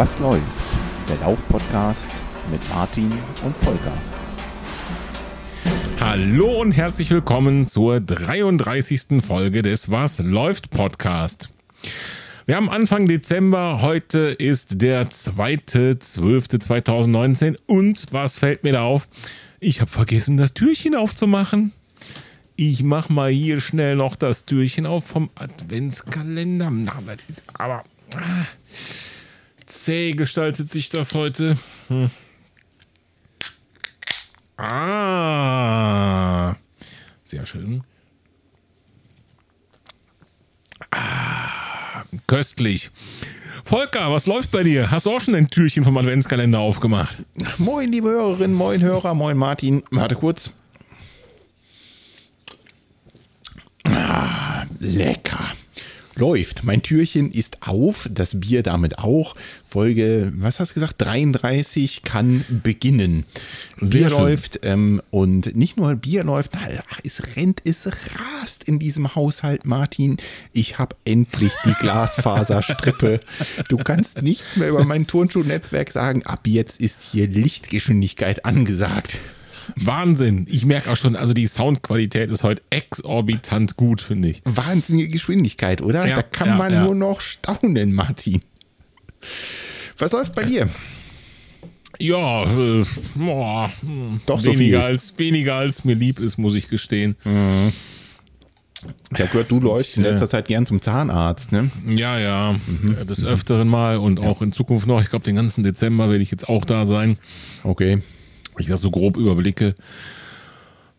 Was läuft? Der Lauf-Podcast mit Martin und Volker. Hallo und herzlich willkommen zur 33. Folge des Was läuft Podcast. Wir haben Anfang Dezember, heute ist der 2.12.2019 und was fällt mir da auf? Ich habe vergessen, das Türchen aufzumachen. Ich mach mal hier schnell noch das Türchen auf vom Adventskalender. Na, aber ah, zäh gestaltet sich das heute. Hm. Ah, sehr schön. Ah, köstlich. Volker, was läuft bei dir? Hast du auch schon ein Türchen vom Adventskalender aufgemacht? Moin, liebe Hörerinnen, moin Hörer, moin Martin. Warte kurz. Ah, lecker. Läuft. Mein Türchen ist auf, das Bier damit auch. Folge, was hast du gesagt? 33 kann beginnen. Bier läuft ähm, und nicht nur Bier läuft, es rennt, es rast in diesem Haushalt, Martin. Ich habe endlich die Glasfaserstrippe. Du kannst nichts mehr über mein Turnschuhnetzwerk sagen. Ab jetzt ist hier Lichtgeschwindigkeit angesagt. Wahnsinn. Ich merke auch schon, also die Soundqualität ist heute exorbitant gut, finde ich. Wahnsinnige Geschwindigkeit, oder? Ja, da kann ja, man ja. nur noch staunen, Martin. Was läuft bei dir? Ja, äh, boah, hm, Doch so weniger viel. als weniger als mir lieb ist, muss ich gestehen. Ich habe gehört, du läufst in letzter Zeit gern zum Zahnarzt, ne? Ja, ja, äh, des Öfteren mal und auch in Zukunft noch. Ich glaube, den ganzen Dezember werde ich jetzt auch da sein. Okay. Ich das so grob überblicke.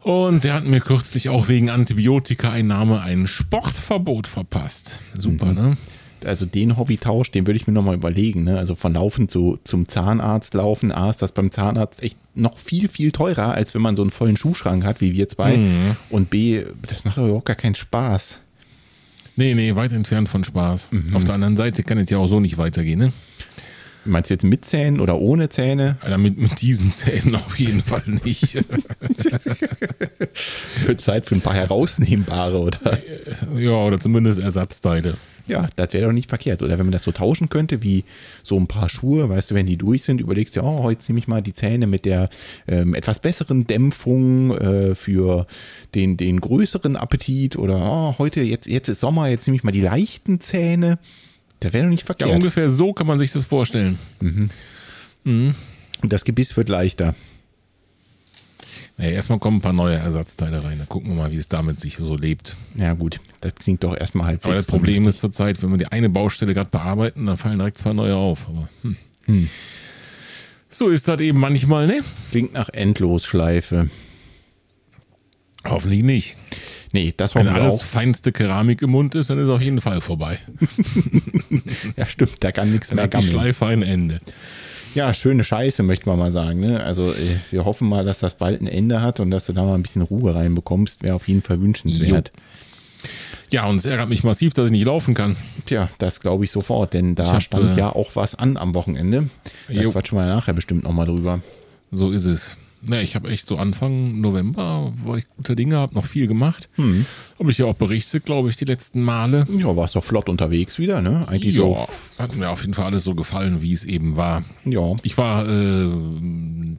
Und der hat mir kürzlich auch wegen Antibiotika-Einnahme ein Sportverbot verpasst. Super, ne? Also den Hobbytausch, den würde ich mir nochmal überlegen. Ne? Also von Laufen zu, zum Zahnarzt laufen. A ist das beim Zahnarzt echt noch viel, viel teurer, als wenn man so einen vollen Schuhschrank hat, wie wir zwei. Mhm. Und B, das macht doch überhaupt gar keinen Spaß. Nee, nee, weit entfernt von Spaß. Auf der anderen Seite kann es ja auch so nicht weitergehen, ne? Meinst du jetzt mit Zähnen oder ohne Zähne? Alter, mit, mit diesen Zähnen auf jeden Fall nicht. Wird Zeit für ein paar herausnehmbare, oder? ja, oder zumindest Ersatzteile. Ja, das wäre doch nicht verkehrt. Oder wenn man das so tauschen könnte, wie so ein paar Schuhe, weißt du, wenn die durch sind, überlegst du, oh, heute nehme ich mal die Zähne mit der ähm, etwas besseren Dämpfung äh, für den, den größeren Appetit. Oder oh, heute, jetzt, jetzt ist Sommer, jetzt nehme ich mal die leichten Zähne. Das wäre doch nicht Ja, verkehrt. ungefähr so kann man sich das vorstellen. Und das Gebiss wird leichter. Naja, erstmal kommen ein paar neue Ersatzteile rein. Dann gucken wir mal, wie es damit sich so lebt. Ja, gut, das klingt doch erstmal halbwegs. Aber das Problem ist zurzeit, wenn wir die eine Baustelle gerade bearbeiten, dann fallen direkt zwei neue auf. Aber hm. so ist das eben manchmal, ne? Klingt nach Endlosschleife. Hoffentlich nicht. Nee, das Wenn hoffen wir alles auch. feinste Keramik im Mund ist, dann ist auf jeden Fall vorbei. Ja, stimmt, da kann nichts Dann mehr hat die gammeln. Schleife ein Ende. Ja, schöne Scheiße, möchte man mal sagen. Ne? Also äh, wir hoffen mal, dass das bald ein Ende hat und dass du da mal ein bisschen Ruhe reinbekommst. Wäre auf jeden Fall wünschenswert. Ja, und es ärgert mich massiv, dass ich nicht laufen kann. Tja, das glaube ich sofort, denn da hab, stand äh, ja auch was an am Wochenende. Da Jo. quatschen wir nachher bestimmt nochmal drüber. So ist es. Ja, ich habe echt so Anfang November, wo ich gute Dinge habe, noch viel gemacht. Hm. Habe ich ja auch berichtet, glaube ich, die letzten Male. Ja, warst doch flott unterwegs wieder, ne? Eigentlich Ja, so. hat mir auf jeden Fall alles so gefallen, wie es eben war. Ja. Ich war äh,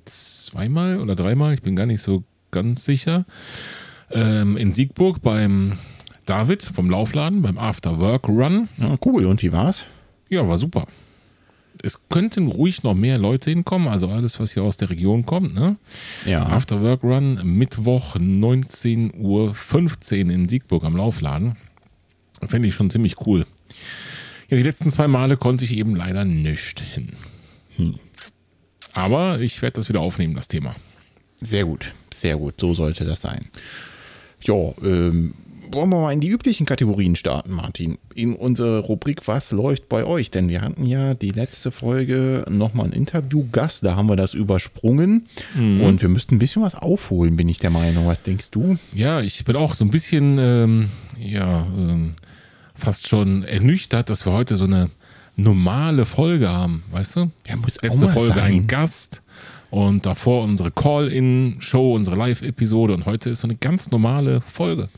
zweimal oder dreimal, ich bin gar nicht so ganz sicher, ähm, in Siegburg beim David vom Laufladen, beim After Work Run. ja. Cool, und wie war's? Ja, war super. Es könnten ruhig noch mehr Leute hinkommen, also alles, was hier aus der Region kommt. Ne? Ja. After Work Run, Mittwoch 19.15 Uhr in Siegburg am Laufladen. Fände ich schon ziemlich cool. Ja, die letzten zwei Male konnte ich eben leider nicht hin. Aber ich werde das wieder aufnehmen, das Thema. Sehr gut, sehr gut. So sollte das sein. Ja, ähm, wollen wir mal in die üblichen Kategorien starten, Martin? In unsere Rubrik Was läuft bei euch? Denn wir hatten ja die letzte Folge nochmal einen Interviewgast, da haben wir das übersprungen und wir müssten ein bisschen was aufholen, bin ich der Meinung. Was denkst du? Ja, ich bin auch so ein bisschen, ähm, ja, ähm, fast schon ernüchtert, dass wir heute so eine normale Folge haben, weißt du? Ja, muss auch Letzte Folge sein. ein Gast und davor unsere Call-In-Show, unsere Live-Episode und heute ist so eine ganz normale Folge.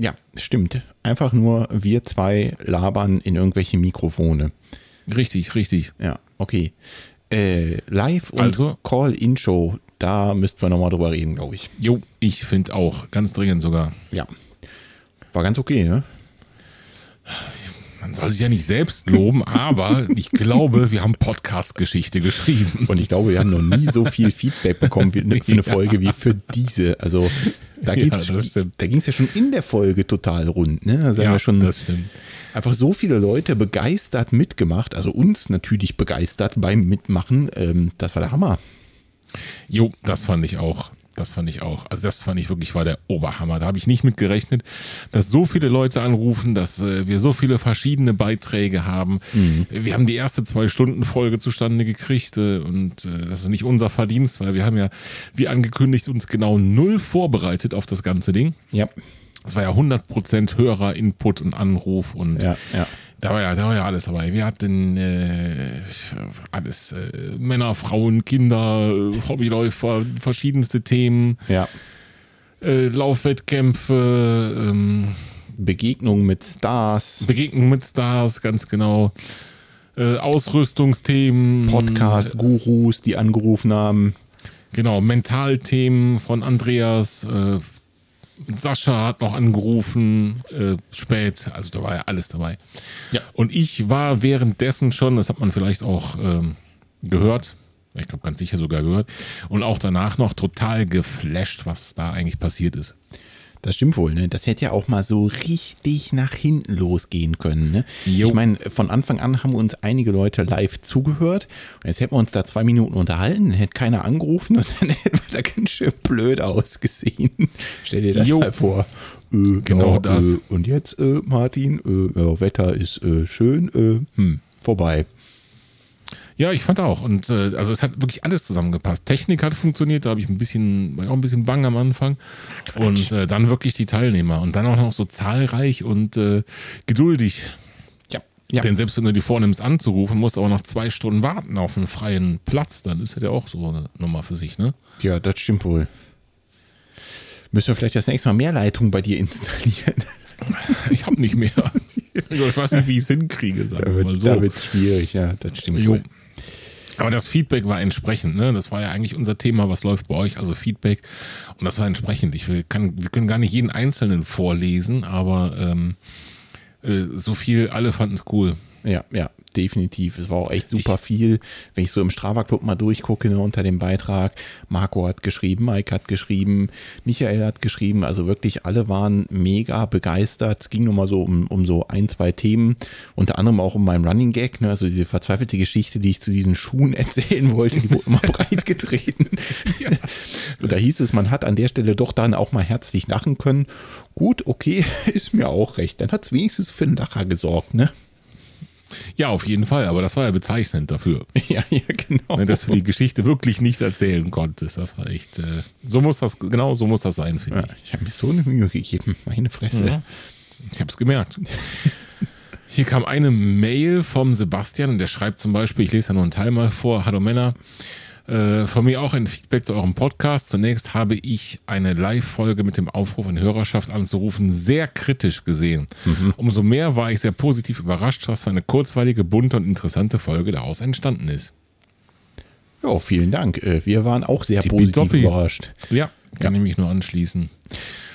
Ja, stimmt. Einfach nur wir zwei labern in irgendwelche Mikrofone. Richtig, richtig. Ja, okay. Äh, Live- und Also? Call-In-Show, da müssten wir nochmal drüber reden, glaube ich. Jo, ich finde auch, ganz dringend sogar. Ja. War ganz okay, ne? Man soll sich ja nicht selbst loben, aber ich glaube, wir haben Podcast-Geschichte geschrieben. Und ich glaube, wir haben noch nie so viel Feedback bekommen für eine, für eine Folge wie für diese. Also da, Ja, da ging es ja schon in der Folge total rund. Ne? Da haben wir schon einfach so viele Leute begeistert mitgemacht, also uns natürlich begeistert beim Mitmachen. Ähm, das war der Hammer. Jo, das fand ich auch. Das fand ich auch. Also das fand ich wirklich war der Oberhammer. Da habe ich nicht mit gerechnet, dass so viele Leute anrufen, dass äh, wir so viele verschiedene Beiträge haben. Wir haben die erste zwei Stunden Folge zustande gekriegt äh, und äh, das ist nicht unser Verdienst, weil wir haben ja, wie angekündigt, uns genau null vorbereitet auf das ganze Ding. Ja, Es war ja 100% Hörer, Input und Anruf und ja, ja. Da war ja, da war ja alles dabei. Wir hatten äh, alles, äh, Männer, Frauen, Kinder, äh, Hobbyläufer, verschiedenste Themen, ja. äh, Laufwettkämpfe, ähm, Begegnungen mit Stars, Begegnungen mit Stars, ganz genau, äh, Ausrüstungsthemen, Podcast-Gurus, die angerufen haben. genau, Mentalthemen von Andreas, äh, Sascha hat noch angerufen, äh, spät, also da war ja alles dabei. Ja. Und ich war währenddessen schon, das hat man vielleicht auch ähm, gehört, ich glaube ganz sicher sogar gehört, und auch danach noch total geflasht, was da eigentlich passiert ist. Das stimmt wohl, ne? Das hätte ja auch mal so richtig nach hinten losgehen können, ne? Jo. Ich meine, von Anfang an haben uns einige Leute live zugehört. Und jetzt hätten wir uns da zwei Minuten unterhalten, dann hätte keiner angerufen und dann hätten wir da ganz schön blöd ausgesehen. Stell dir das Jo. mal vor. Äh, Genau das. Äh, und jetzt, äh, Martin, äh, ja, Wetter ist äh, schön, äh, hm, vorbei. Ja, ich fand auch. Und äh, also es hat wirklich alles zusammengepasst. Technik hat funktioniert, da habe ich ein bisschen, war ich auch ein bisschen bang am Anfang. Und äh, dann wirklich die Teilnehmer. Und dann auch noch so zahlreich und äh, geduldig. Ja, ja. Denn selbst wenn du die vornimmst anzurufen, musst du aber noch zwei Stunden warten auf einen freien Platz, dann ist das ja auch so eine Nummer für sich, ne? ja, das stimmt wohl. Müssen wir vielleicht das nächste Mal mehr Leitungen bei dir installieren? Ich habe nicht mehr. Ich weiß nicht, wie ich es hinkriege, sagen Da wir mal wird so. da wird's schwierig, ja, das stimmt Jo. wohl. Aber das Feedback war entsprechend, ne? Das war ja eigentlich unser Thema, was läuft bei euch, also Feedback. Und das war entsprechend. Ich kann, wir können gar nicht jeden Einzelnen vorlesen, aber ähm, äh, so viel, alle fanden es cool. Ja, ja, definitiv. Es war auch echt super Ich- viel. Wenn ich so im Strava Club mal durchgucke ne, unter dem Beitrag, Marco hat geschrieben, Mike hat geschrieben, Michael hat geschrieben, also wirklich alle waren mega begeistert. Es ging nur mal so um, um so ein, zwei Themen, unter anderem auch um meinen Running Gag, ne, also diese verzweifelte Geschichte, die ich zu diesen Schuhen erzählen wollte, die wurde immer breit getreten. Und da hieß es, man hat an der Stelle doch dann auch mal herzlich lachen können. Gut, okay, ist mir auch recht. Dann hat es wenigstens für einen Lacher gesorgt, ne? Ja, auf jeden Fall, aber das war ja bezeichnend dafür, Ja, ja, genau. dass du die Geschichte wirklich nicht erzählen konntest. Das war echt, äh, so muss das, genau so muss das sein, finde Ja, ich habe mir so eine Mühe gegeben, meine Fresse. Ja. Ich habe es gemerkt. Hier kam eine Mail vom Sebastian und der schreibt zum Beispiel, ich lese ja nur einen Teil mal vor, Hallo Männer, äh, von mir auch ein Feedback zu eurem Podcast. Zunächst habe ich eine Live-Folge mit dem Aufruf an Hörerschaft anzurufen sehr kritisch gesehen. Umso mehr war ich sehr positiv überrascht, was für eine kurzweilige, bunte und interessante Folge daraus entstanden ist. Ja, vielen Dank. Äh, Wir waren auch sehr positiv Tippitoppi. überrascht. Ja, kann ich mich nur anschließen.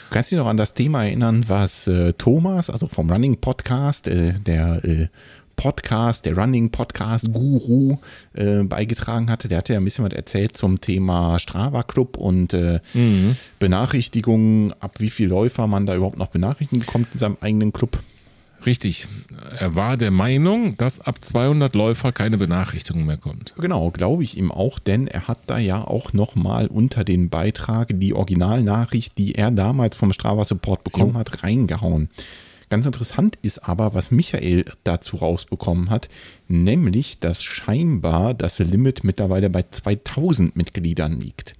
Kannst du dich noch an das Thema erinnern, was äh, Thomas, also vom Running Podcast, äh, der äh, Podcast, der Running Podcast Guru äh, beigetragen hatte? Der hatte ja ein bisschen was erzählt zum Thema Strava Club und äh, Benachrichtigungen, ab wie viel Läufer man da überhaupt noch benachrichtigen bekommt in seinem eigenen Club. Richtig. Er war der Meinung, dass ab 200 Läufer keine Benachrichtigung mehr kommt. Genau, glaube ich ihm auch, denn er hat da ja auch nochmal unter den Beitrag die Originalnachricht, die er damals vom Strava Support bekommen Jo. hat, reingehauen. Ganz interessant ist aber, was Michael dazu rausbekommen hat, nämlich, dass scheinbar das Limit mittlerweile bei 2000 Mitgliedern liegt.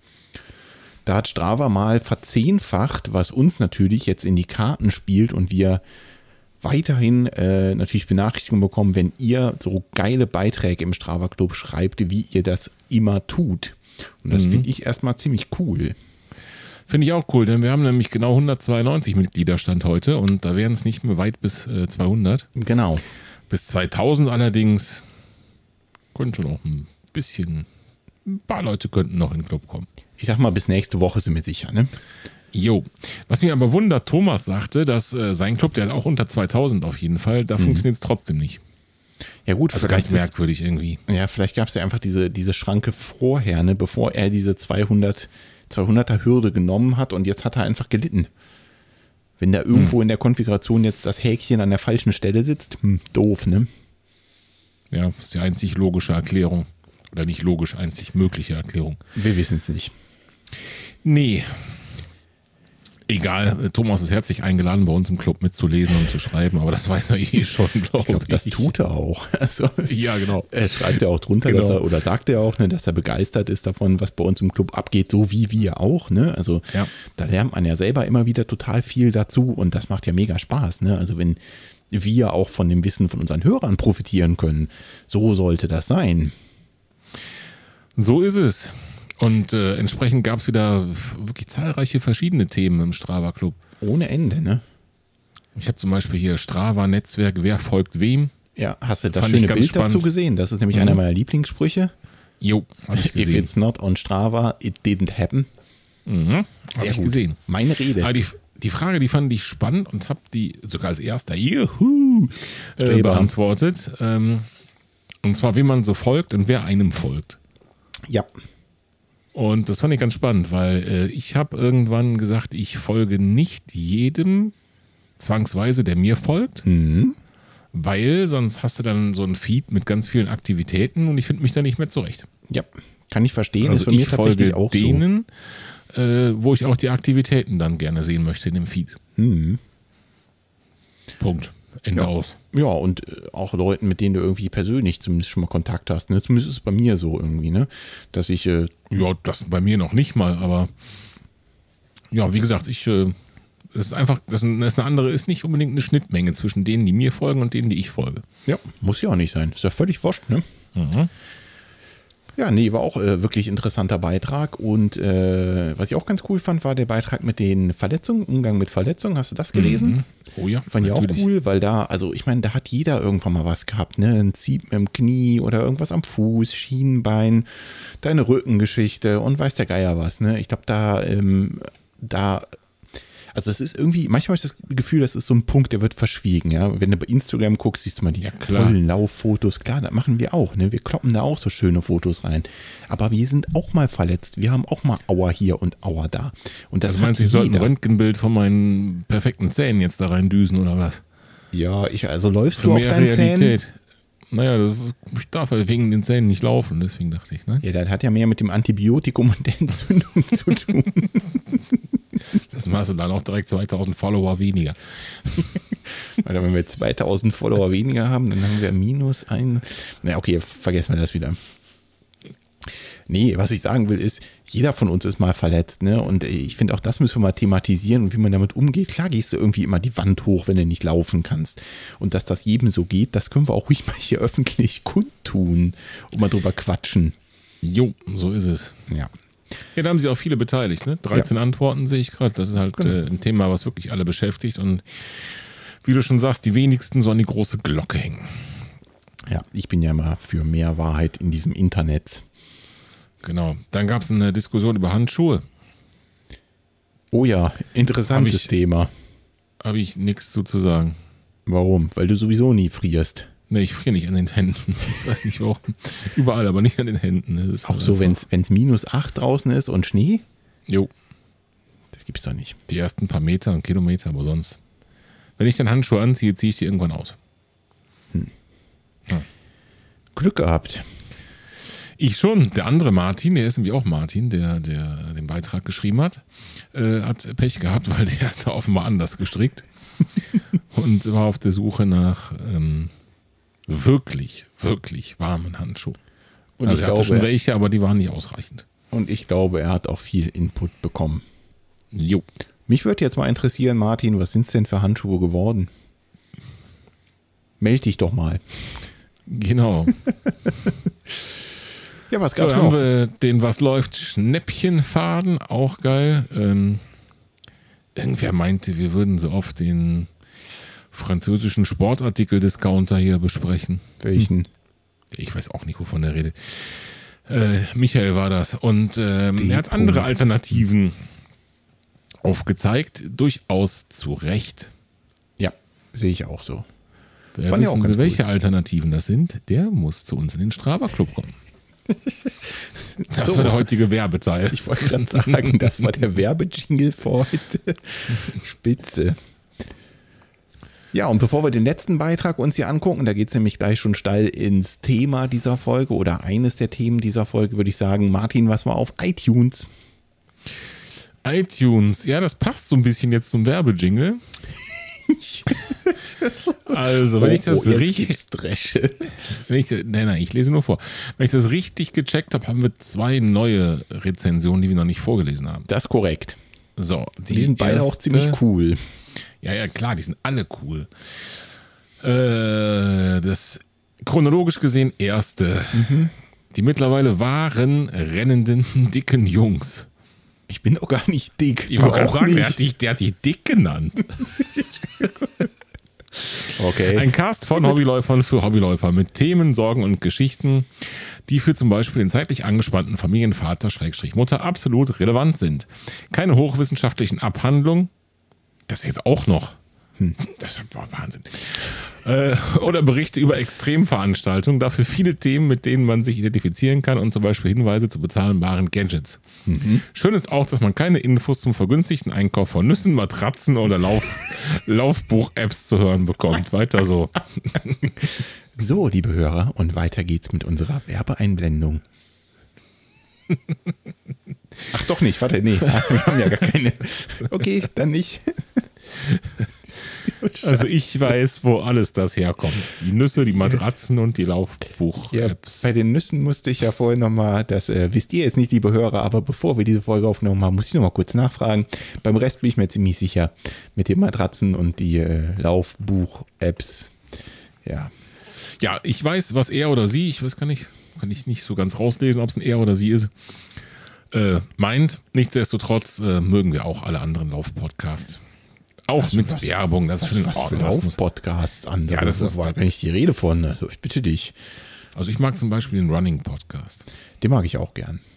Da hat Strava mal verzehnfacht, was uns natürlich jetzt in die Karten spielt und wir weiterhin äh, natürlich Benachrichtigungen bekommen, wenn ihr so geile Beiträge im Strava Club schreibt, wie ihr das immer tut. Und das finde ich erstmal ziemlich cool. Finde ich auch cool, denn wir haben nämlich genau 192 Mitglieder Stand heute und da wären es nicht mehr weit bis äh, 200. Genau. Bis 2000 allerdings könnte noch ein bisschen, ein paar Leute könnten noch in den Club kommen. Ich sag mal, bis nächste Woche sind wir sicher, ne? Jo. Was mir aber wundert, Thomas sagte, dass äh, sein Club, der hat auch unter 2000 auf jeden Fall, da funktioniert es trotzdem nicht. Ja gut, Also ganz vielleicht ist, merkwürdig irgendwie. ja, vielleicht gab es ja einfach diese, diese Schranke vorher, ne, bevor er diese 200, 200er Hürde genommen hat und jetzt hat er einfach gelitten. Wenn da irgendwo in der Konfiguration jetzt das Häkchen an der falschen Stelle sitzt, hm, doof, ne? Ja, das ist die einzig logische Erklärung. Oder nicht logisch, einzig mögliche Erklärung. Wir wissen es nicht. Nee. Egal, Thomas ist herzlich eingeladen, bei uns im Club mitzulesen und zu schreiben, aber das weiß er eh schon, glaube Ich glaube, das tut er auch. Also, Ja, genau. er schreibt ja auch drunter, Genau. dass er, oder sagt er auch, ne, dass er begeistert ist davon, was bei uns im Club abgeht, so wie wir auch. Ne? Also Ja. da lernt man ja selber immer wieder total viel dazu und das macht ja mega Spaß. Ne? Also wenn wir auch von dem Wissen von unseren Hörern profitieren können, so sollte das sein. So ist es. Und äh, entsprechend gab es wieder wirklich zahlreiche verschiedene Themen im Strava Club. Ohne Ende, ne? Ich habe zum Beispiel hier Strava-Netzwerk, wer folgt wem? Ja, hast du das Fand schöne Bild dazu spannend. gesehen? Das ist nämlich Mhm. einer meiner Lieblingssprüche. Jo, habe ich If gesehen. it's not on Strava, it didn't happen. Mhm, habe Sehr ich gut. gesehen. Meine Rede. Aber die, die Frage, die fand ich spannend und habe die sogar als erster Juhu, äh, beantwortet. Ähm, und zwar, wem man so folgt und wer einem folgt. Ja, Und das fand ich ganz spannend, weil äh, ich habe irgendwann gesagt, ich folge nicht jedem zwangsweise, der mir folgt, Mhm. weil sonst hast du dann so ein Feed mit ganz vielen Aktivitäten und ich finde mich da nicht mehr zurecht. ja, kann ich verstehen. Also ist mir ich tatsächlich folge auch so. denen, äh, wo ich auch die Aktivitäten dann gerne sehen möchte in dem Feed. Mhm. Punkt. Ende Ja. aus. Ja, und äh, auch Leuten, mit denen du irgendwie persönlich zumindest schon mal Kontakt hast. Ne? Zumindest ist es bei mir so irgendwie, ne? Dass ich, äh, Ja, das bei mir noch nicht mal, aber ja, wie gesagt, ich äh, es ist einfach, das ist eine andere, ist nicht unbedingt eine Schnittmenge zwischen denen, die mir folgen und denen, die ich folge. ja, muss ja auch nicht sein. Ist ja völlig wurscht, ne? Mhm. Ja, nee, war auch äh, wirklich interessanter Beitrag. Und äh, was ich auch ganz cool fand, war der Beitrag mit den Verletzungen, Umgang mit Verletzungen. Hast du das gelesen? Oh ja, Fand ich auch natürlich. cool, weil da, also ich meine, da hat jeder irgendwann mal was gehabt, ne? Ein Zieb im Knie oder irgendwas am Fuß, Schienenbein, deine Rückengeschichte und weiß der Geier was, ne? Ich glaube, da, ähm, da, also es ist irgendwie, manchmal habe ich das Gefühl, das ist so ein Punkt, der wird verschwiegen, ja. Wenn du bei Instagram guckst, siehst du mal die Ja, tollen Lauffotos. Klar, das machen wir auch, ne? Wir kloppen da auch so schöne Fotos rein. Aber wir sind auch mal verletzt. Wir haben auch mal Auer hier und Auer da. Und das Also meinst du, ich sollte ein. Röntgenbild von meinen perfekten Zähnen jetzt da rein düsen oder was? Ja, ich, also läufst Für du auf deinen Zähnen? Realität. Naja, das, ich darf wegen den Zähnen nicht laufen, deswegen dachte ich, ne? Ja, das hat ja mehr mit dem Antibiotikum und der Entzündung zu tun. Das machst du dann auch direkt 2000 Follower weniger. Weil wenn wir 2000 Follower weniger haben, dann haben wir minus ein. Na, okay, vergessen wir das wieder. Nee, was ich sagen will, ist, jeder von uns ist mal verletzt, ne? Und ich finde auch, das müssen wir mal thematisieren und wie man damit umgeht. Klar gehst du irgendwie immer die Wand hoch, wenn du nicht laufen kannst. Und dass das jedem so geht, das können wir auch ruhig mal hier öffentlich kundtun und mal drüber quatschen. Jo, so ist es. Ja. Ja, da haben sich auch viele beteiligt, ne? 13 Antworten sehe ich gerade. Das ist halt Genau. äh, ein Thema, was wirklich alle beschäftigt und wie du schon sagst, die wenigsten so an die große Glocke hängen. Ja, ich bin ja mal für mehr Wahrheit in diesem Internet. Genau. Dann gab es eine Diskussion über Handschuhe. Oh ja, interessantes Hab ich- Thema. Habe ich nichts zu sagen. Warum? Weil du sowieso nie frierst. Ne, ich friere nicht an den Händen. Ich weiß nicht warum. Überall, aber nicht an den Händen. Auch so, wenn es minus 8 draußen ist und Schnee? Jo, Das gibt's doch nicht. die ersten paar Meter und Kilometer, aber sonst. Wenn ich dann Handschuhe anziehe, ziehe ich die irgendwann aus. Glück gehabt. Ich schon. Der andere Martin, der ist nämlich auch Martin, der, der den Beitrag geschrieben hat, äh, hat Pech gehabt, weil der ist da offenbar anders gestrickt und war auf der Suche nach ähm, wirklich, wirklich warmen Handschuhen. Und, also ich er hatte schon glaube, welche, aber die waren nicht ausreichend. und ich glaube, er hat auch viel Input bekommen. Jo. Mich würde jetzt mal interessieren, Martin, was sind's denn für Handschuhe geworden? Meld dich doch mal. Genau. Ja, was So, gab's haben noch? wir den Was läuft Schnäppchenfaden, auch geil. Ähm, irgendwer meinte, wir würden so oft den französischen Sportartikel-Discounter hier besprechen. Welchen? Ich weiß auch nicht, wovon er redet. Äh, Michael war das. Und ähm, er hat andere. Alternativen aufgezeigt, durchaus zu Recht. Ja, sehe ich auch so. Wer Fand wissen will, welche Alternativen das sind, der muss zu uns in den Strava Club kommen. Das So. war der heutige Werbeteil. Ich wollte gerade sagen, das war der Werbejingle für heute. Spitze. Ja, und bevor wir den letzten Beitrag uns hier angucken, da geht es nämlich gleich schon steil ins Thema dieser Folge oder eines der Themen dieser Folge, würde ich sagen, Martin, was war auf iTunes? iTunes, ja, das passt so ein bisschen jetzt zum Werbejingle. Also, wenn ich das Oh, richtig, wenn ich, nein, nein, ich lese nur vor. Wenn ich das richtig gecheckt habe, haben wir zwei neue Rezensionen, die wir noch nicht vorgelesen haben. Das ist korrekt. So, Die, sind beide auch erste- ziemlich cool. Ja, ja, klar, die sind alle cool. Äh, das chronologisch gesehen erste. Mhm. Die mittlerweile wahren, rennenden, dicken Jungs. Ich bin doch gar nicht dick. Ich wollte gerade auch sagen, der hat, dich, der hat dich dick genannt. Okay. Ein Cast von Hobbyläufern für Hobbyläufer mit Themen, Sorgen und Geschichten, die für zum Beispiel den zeitlich angespannten Familienvater Schrägstrich Mutter absolut relevant sind. Keine hochwissenschaftlichen Abhandlungen. Das jetzt auch noch. Das war Wahnsinn. Äh, oder Berichte über Extremveranstaltungen, dafür viele Themen, mit denen man sich identifizieren kann und zum Beispiel Hinweise zu bezahlbaren Gadgets. Schön ist auch, dass man keine Infos zum vergünstigten Einkauf von Nüssen, Matratzen oder Lauf Laufbuch-Apps zu hören bekommt. Weiter so. So, liebe Hörer, und weiter geht's mit unserer Werbeeinblendung. Ach doch nicht, warte, nee, wir haben ja gar keine. Okay, dann nicht. Also ich weiß, wo alles das herkommt. Die Nüsse, die Matratzen und die Ja, Laufbuch-Apps. bei den Nüssen musste ich ja vorhin nochmal, das äh, wisst ihr jetzt nicht, liebe Hörer, aber bevor wir diese Folge aufgenommen haben, muss ich nochmal kurz nachfragen. Beim Rest bin ich mir ziemlich sicher mit den Matratzen und die äh, Laufbuch-Apps. Ja, Ja, ich weiß, was er oder sie, ich weiß gar nicht, kann ich nicht so ganz rauslesen, ob es ein er oder sie ist, äh, meint. Nichtsdestotrotz äh, mögen wir auch alle anderen Laufpodcasts. Auch mit was- Werbung, das ist schon in was für Laufpodcasts andere. Ja, das muss- war nicht die Rede von. Also ich bitte dich. also ich mag zum Beispiel den Running Podcast. Den mag ich auch gern.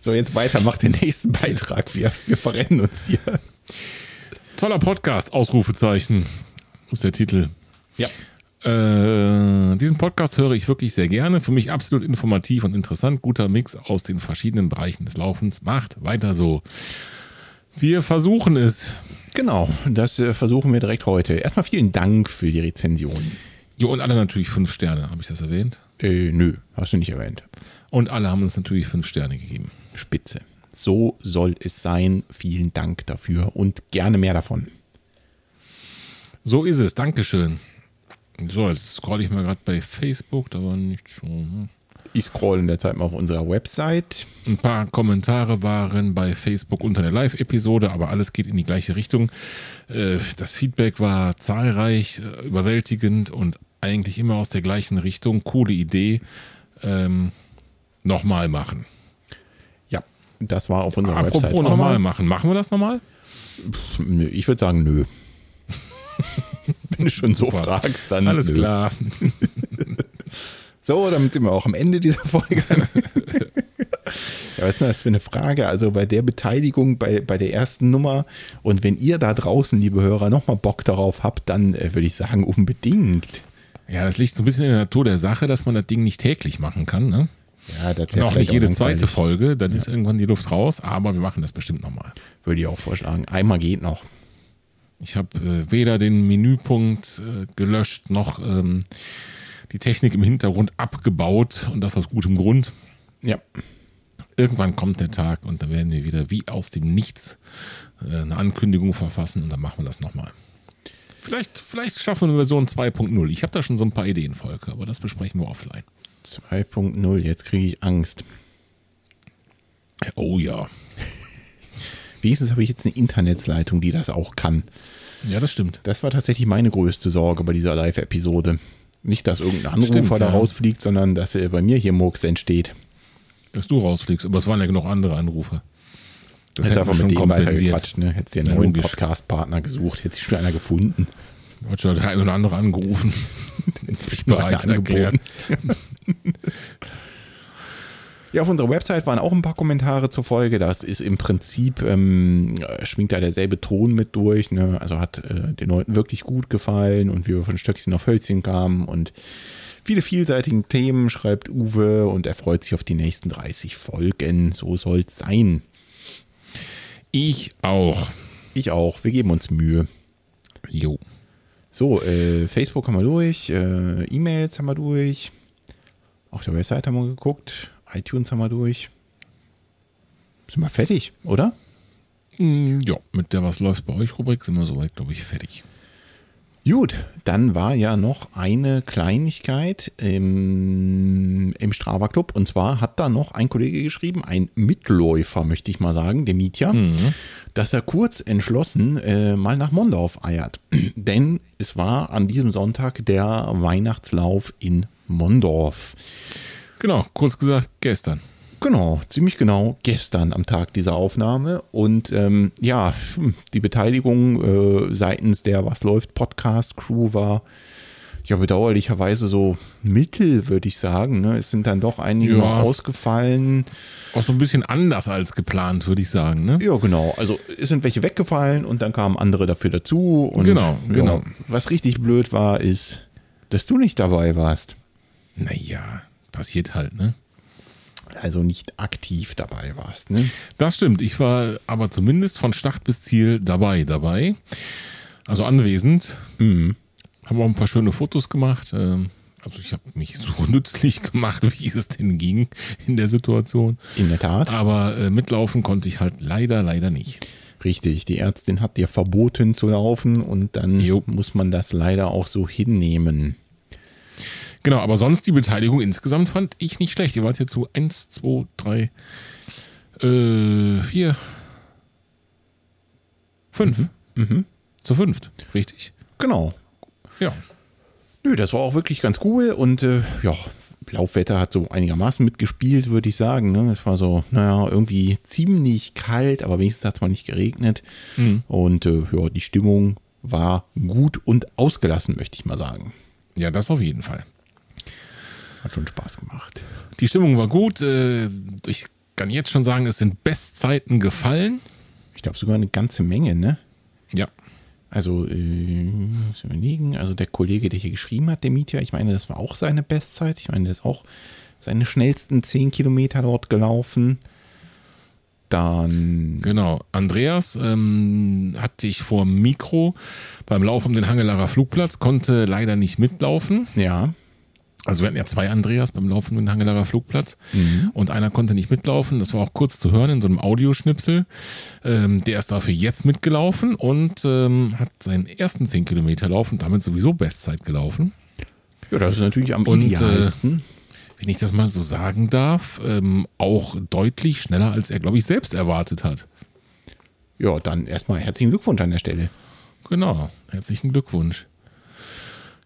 so, jetzt weiter, mach den nächsten Beitrag. Wir, wir verrennen uns hier. Toller Podcast, Ausrufezeichen, ist der Titel. Ja. Äh, diesen Podcast höre ich wirklich sehr gerne. Für mich absolut informativ und interessant. Guter Mix aus den verschiedenen Bereichen des Laufens. Macht weiter so. Wir versuchen es. Genau, das äh, versuchen wir direkt heute. Erstmal vielen Dank für die Rezension. Jo, und alle natürlich fünf Sterne, habe ich das erwähnt? Äh, nö, hast du nicht erwähnt. Und alle haben uns natürlich fünf Sterne gegeben. Spitze. So soll es sein. Vielen Dank dafür und gerne mehr davon. So ist es. Dankeschön. So, jetzt scroll ich mal gerade bei Facebook. Da war nicht schon. Ich scroll in der Zeit mal auf unserer Website. Ein paar Kommentare waren bei Facebook unter der Live-Episode, aber alles geht in die gleiche Richtung. Äh, Das Feedback war zahlreich, äh, überwältigend und eigentlich immer aus der gleichen Richtung. Coole Idee. Ähm, nochmal machen. Ja, das war auf unserer Apropos Website. auch nochmal machen. Machen wir das nochmal? Ich würde sagen, nö. Wenn du schon so Super. fragst, dann. Alles nö. klar. So, damit sind wir auch am Ende dieser Folge. ja, was ist denn das für eine Frage? Also bei der Beteiligung bei, bei der ersten Nummer und wenn ihr da draußen, liebe Hörer, nochmal Bock darauf habt, dann äh, würde ich sagen, unbedingt. Ja, das liegt so ein bisschen in der Natur der Sache, dass man das Ding nicht täglich machen kann. Ne? Ja, das Und auch nicht jede zweite Folge, dann ist irgendwann die Luft raus, aber wir machen das bestimmt nochmal. Würde ich auch vorschlagen. Einmal geht noch. Ich habe äh, weder den Menüpunkt äh, gelöscht noch ähm, die Technik im Hintergrund abgebaut und das aus gutem Grund. Ja. Irgendwann kommt der Tag und dann werden wir wieder wie aus dem Nichts äh, eine Ankündigung verfassen und dann machen wir das nochmal. Vielleicht, vielleicht schaffen wir Version 2.0. Ich habe da schon so ein paar Ideen, Volker, aber das besprechen wir offline. 2.0, jetzt kriege ich Angst. Oh ja. Wenigstens habe ich jetzt eine Internetsleitung, die das auch kann. Ja, das stimmt. Das war tatsächlich meine größte Sorge bei dieser Live-Episode. Nicht, dass irgendein Anrufer Stimmt, da ja. rausfliegt, sondern dass äh, bei mir hier Murks entsteht. Dass du rausfliegst, aber es waren ja genug andere Anrufe. Das hätten einfach mit schon dem weitergequatscht, ne? Hättest dir einen Ja, neuen. Podcast-Partner gesucht, hättest schon einer gefunden. Hat ja der eine oder andere angerufen. sich bereit erklärt. Ja, auf unserer Website waren auch ein paar Kommentare zur Folge. Das ist im Prinzip, ähm, schwingt da derselbe Ton mit durch. Ne? Also hat äh, den Leuten wirklich gut gefallen und wie wir von Stöckchen auf Hölzchen kamen und viele vielseitigen Themen, schreibt Uwe und er freut sich auf die nächsten 30 Folgen. So soll es sein. Ich auch. Ich auch. Wir geben uns Mühe. Jo. So, äh, Facebook haben wir durch, äh, E-Mails haben wir durch. Auf der Website haben wir geguckt, iTunes haben wir durch. Sind wir fertig, oder? Mm, Ja, mit der Was läuft bei euch Rubrik sind wir soweit, glaube ich, fertig. Gut, dann war ja noch eine Kleinigkeit im, im Strava Club. Und zwar hat da noch ein Kollege geschrieben, ein Mitläufer, möchte ich mal sagen, der Mietja, dass er kurz entschlossen äh, mal nach Mondorf eiert. Denn es war an diesem Sonntag der Weihnachtslauf in Mondorf. Genau, kurz gesagt, gestern. Genau, ziemlich genau gestern am Tag dieser Aufnahme. Und ähm, ja, die Beteiligung äh, seitens der Was läuft Podcast-Crew war ja bedauerlicherweise so mittel, würde ich sagen. Ne? Es sind dann doch einige Ja. noch ausgefallen. Auch so ein bisschen anders als geplant, würde ich sagen. Ne? Ja, genau. Also es sind welche weggefallen und dann kamen andere dafür dazu. Und, Genau, ja, genau. Was richtig blöd war, ist, dass du nicht dabei warst. Naja, passiert halt, ne? Also nicht aktiv dabei warst. Ne? Das stimmt. Ich war aber zumindest von Start bis Ziel dabei, dabei. Also anwesend. Mhm. Haben auch ein paar schöne Fotos gemacht. Ähm, Also ich habe mich so nützlich gemacht, wie es denn ging in der Situation. In der Tat. Aber äh, mitlaufen konnte ich halt leider, leider nicht. Richtig, die Ärztin hat dir verboten zu laufen und dann Jo. muss man das leider auch so hinnehmen. Genau, aber sonst die Beteiligung insgesamt fand ich nicht schlecht. Ihr wart jetzt so 1, 2, 3, äh, 4, 5. Mhm. Zu fünft, richtig? Genau. Ja. Nö, das war auch wirklich ganz cool und äh, ja, Laufwetter hat so einigermaßen mitgespielt, würde ich sagen. Ne? Es war so, naja, irgendwie ziemlich kalt, aber wenigstens hat es mal nicht geregnet. Und äh, ja, die Stimmung war gut und ausgelassen, möchte ich mal sagen. Ja, das auf jeden Fall. Hat schon Spaß gemacht. Die Stimmung war gut. Äh, ich kann jetzt schon sagen, es sind Bestzeiten gefallen. Ich glaube sogar eine ganze Menge, ne? Ja. Also, äh, überlegen, also der Kollege, der hier geschrieben hat, der Mietja, ich meine, das war auch seine Bestzeit. Ich meine, der ist auch seine schnellsten 10 Kilometer dort gelaufen. Dann, Genau. Andreas ähm, hatte ich vor dem Mikro beim Lauf um den Hangelarer Flugplatz, konnte leider nicht mitlaufen. ja, Also wir hatten ja zwei Andreas beim Laufen um den Hangelarer Flugplatz und einer konnte nicht mitlaufen. Das war auch kurz zu hören in so einem Audioschnipsel. Ähm, der ist dafür jetzt mitgelaufen und ähm, hat seinen ersten 10 Kilometer Lauf und damit sowieso Bestzeit gelaufen. ja, das ist natürlich am Und, äh, idealsten. Wenn ich das mal so sagen darf, ähm, auch deutlich schneller, als er, glaube ich, selbst erwartet hat. ja, dann erstmal herzlichen Glückwunsch an der Stelle. Genau, herzlichen Glückwunsch.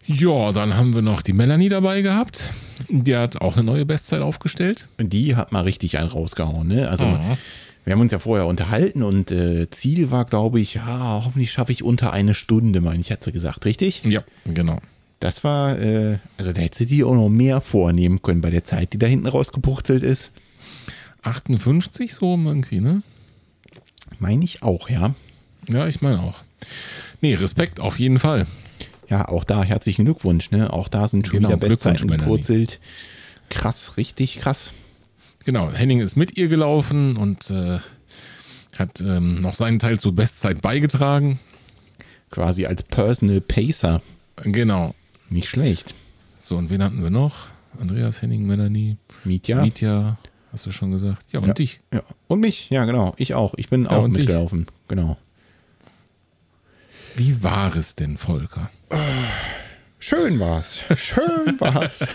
Ja, dann haben wir noch die Melanie dabei gehabt. Die hat auch eine neue Bestzeit aufgestellt. Die hat mal richtig einen rausgehauen, ne? Also, Mhm. wir haben uns ja vorher unterhalten und äh, Ziel war, glaube ich, ja, hoffentlich schaffe ich unter eine Stunde, meine ich, hat sie gesagt, richtig? Ja, genau. Das war, äh, also da hätte sie sich auch noch mehr vornehmen können bei der Zeit, die da hinten rausgepurzelt ist. 58 so irgendwie, ne? Meine ich auch, ja. Ja, ich meine auch. Nee, Respekt auf jeden Fall. Ja, auch da herzlichen Glückwunsch, ne? Auch da sind schon Genau, wieder Bestzeiten gepurzelt. Krass, richtig krass. Genau, Henning ist mit ihr gelaufen und äh, hat ähm, noch seinen Teil zur Bestzeit beigetragen. Quasi als Personal Pacer. Genau. Nicht schlecht. So, und wen hatten wir noch? Andreas, Henning, Melanie, Mietja. Mietja, hast du schon gesagt. Ja, und Ja. dich. Ja. Und mich, ja, genau. Ich auch. Ich bin auch und dich. mitgelaufen. Genau. Wie war es denn, Volker? Schön war's. Schön war's.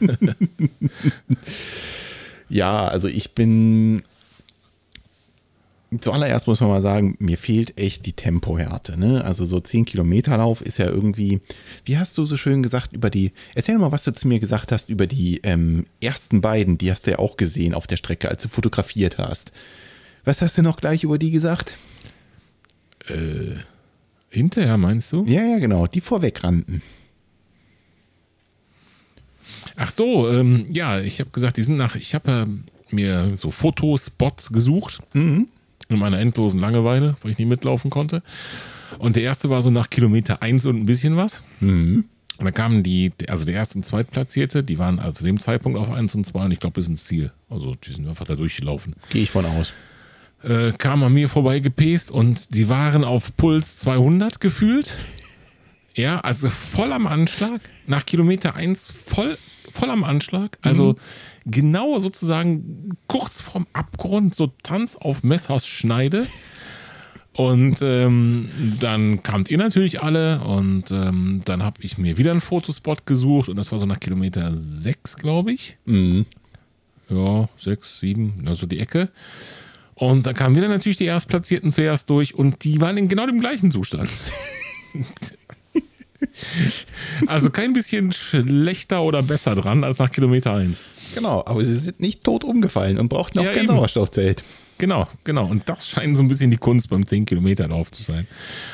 ja, also ich bin. Zuallererst muss man mal sagen, mir fehlt echt die Tempohärte. Ne? Also so 10 Kilometer Lauf ist ja irgendwie, wie hast du so schön gesagt, über die, erzähl mal, was du zu mir gesagt hast über die ähm, ersten beiden, die hast du ja auch gesehen auf der Strecke, als du fotografiert hast. Was hast du noch gleich über die gesagt? Hinterher meinst du? Ja, ja, genau, die vorweg rannten. Ach so, ähm, ja, ich habe gesagt, die sind nach, ich habe ähm, mir so Fotospots gesucht in meiner endlosen Langeweile, weil ich nicht mitlaufen konnte. Und der erste war so nach Kilometer 1 und ein bisschen was. Und dann kamen die, also der erste und zweitplatzierte, die waren also zu dem Zeitpunkt auf 1 und 2 und ich glaube bis ins Ziel. Also die sind einfach da durchgelaufen. Gehe ich von aus. Äh, kam an mir vorbei gepest und die waren auf Puls 200 gefühlt. Ja, also voll am Anschlag. Nach Kilometer 1 voll, voll am Anschlag. Also genau sozusagen kurz vorm Abgrund, so Tanz auf Messers Schneide. Und ähm, dann kamt ihr natürlich alle und ähm, dann habe ich mir wieder einen Fotospot gesucht und das war so nach Kilometer 6, glaube ich. Ja, 6, 7, also die Ecke. Und da kamen wieder natürlich die Erstplatzierten zuerst durch und die waren in genau dem gleichen Zustand. also kein bisschen schlechter oder besser dran als nach Kilometer 1. Genau, aber sie sind nicht tot umgefallen und brauchten auch Ja, kein eben. Sauerstoffzelt. Genau, genau. Und das scheint so ein bisschen die Kunst beim 10-Kilometer-Lauf zu sein.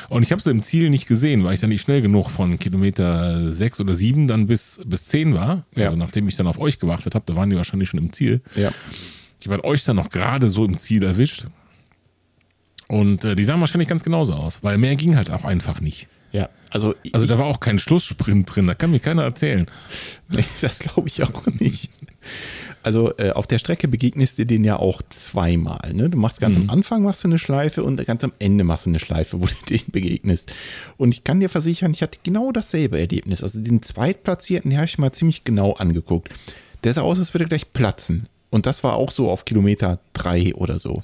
Und ich habe sie im Ziel nicht gesehen, weil ich dann nicht schnell genug von Kilometer 6 oder 7 dann bis, bis 10 war. Ja. Also nachdem ich dann auf euch gewartet habe, da waren die wahrscheinlich schon im Ziel. Ja. Ich habe euch dann noch gerade so im Ziel erwischt. Und äh, die sahen wahrscheinlich ganz genauso aus, weil mehr ging halt auch einfach nicht. Ja, also, Also da war auch kein Schlusssprint drin, da kann mir keiner erzählen. Nee, das glaube ich auch nicht. Also äh, auf der Strecke begegnest du den ja auch zweimal. Ne? Du machst ganz am Anfang machst du eine Schleife und ganz am Ende machst du eine Schleife, wo du den begegnest. Und ich kann dir versichern, ich hatte genau dasselbe Erlebnis. Also den Zweitplatzierten, habe ich mal ziemlich genau angeguckt. Der sah aus, als würde er gleich platzen. Und das war auch so auf Kilometer drei oder so. Und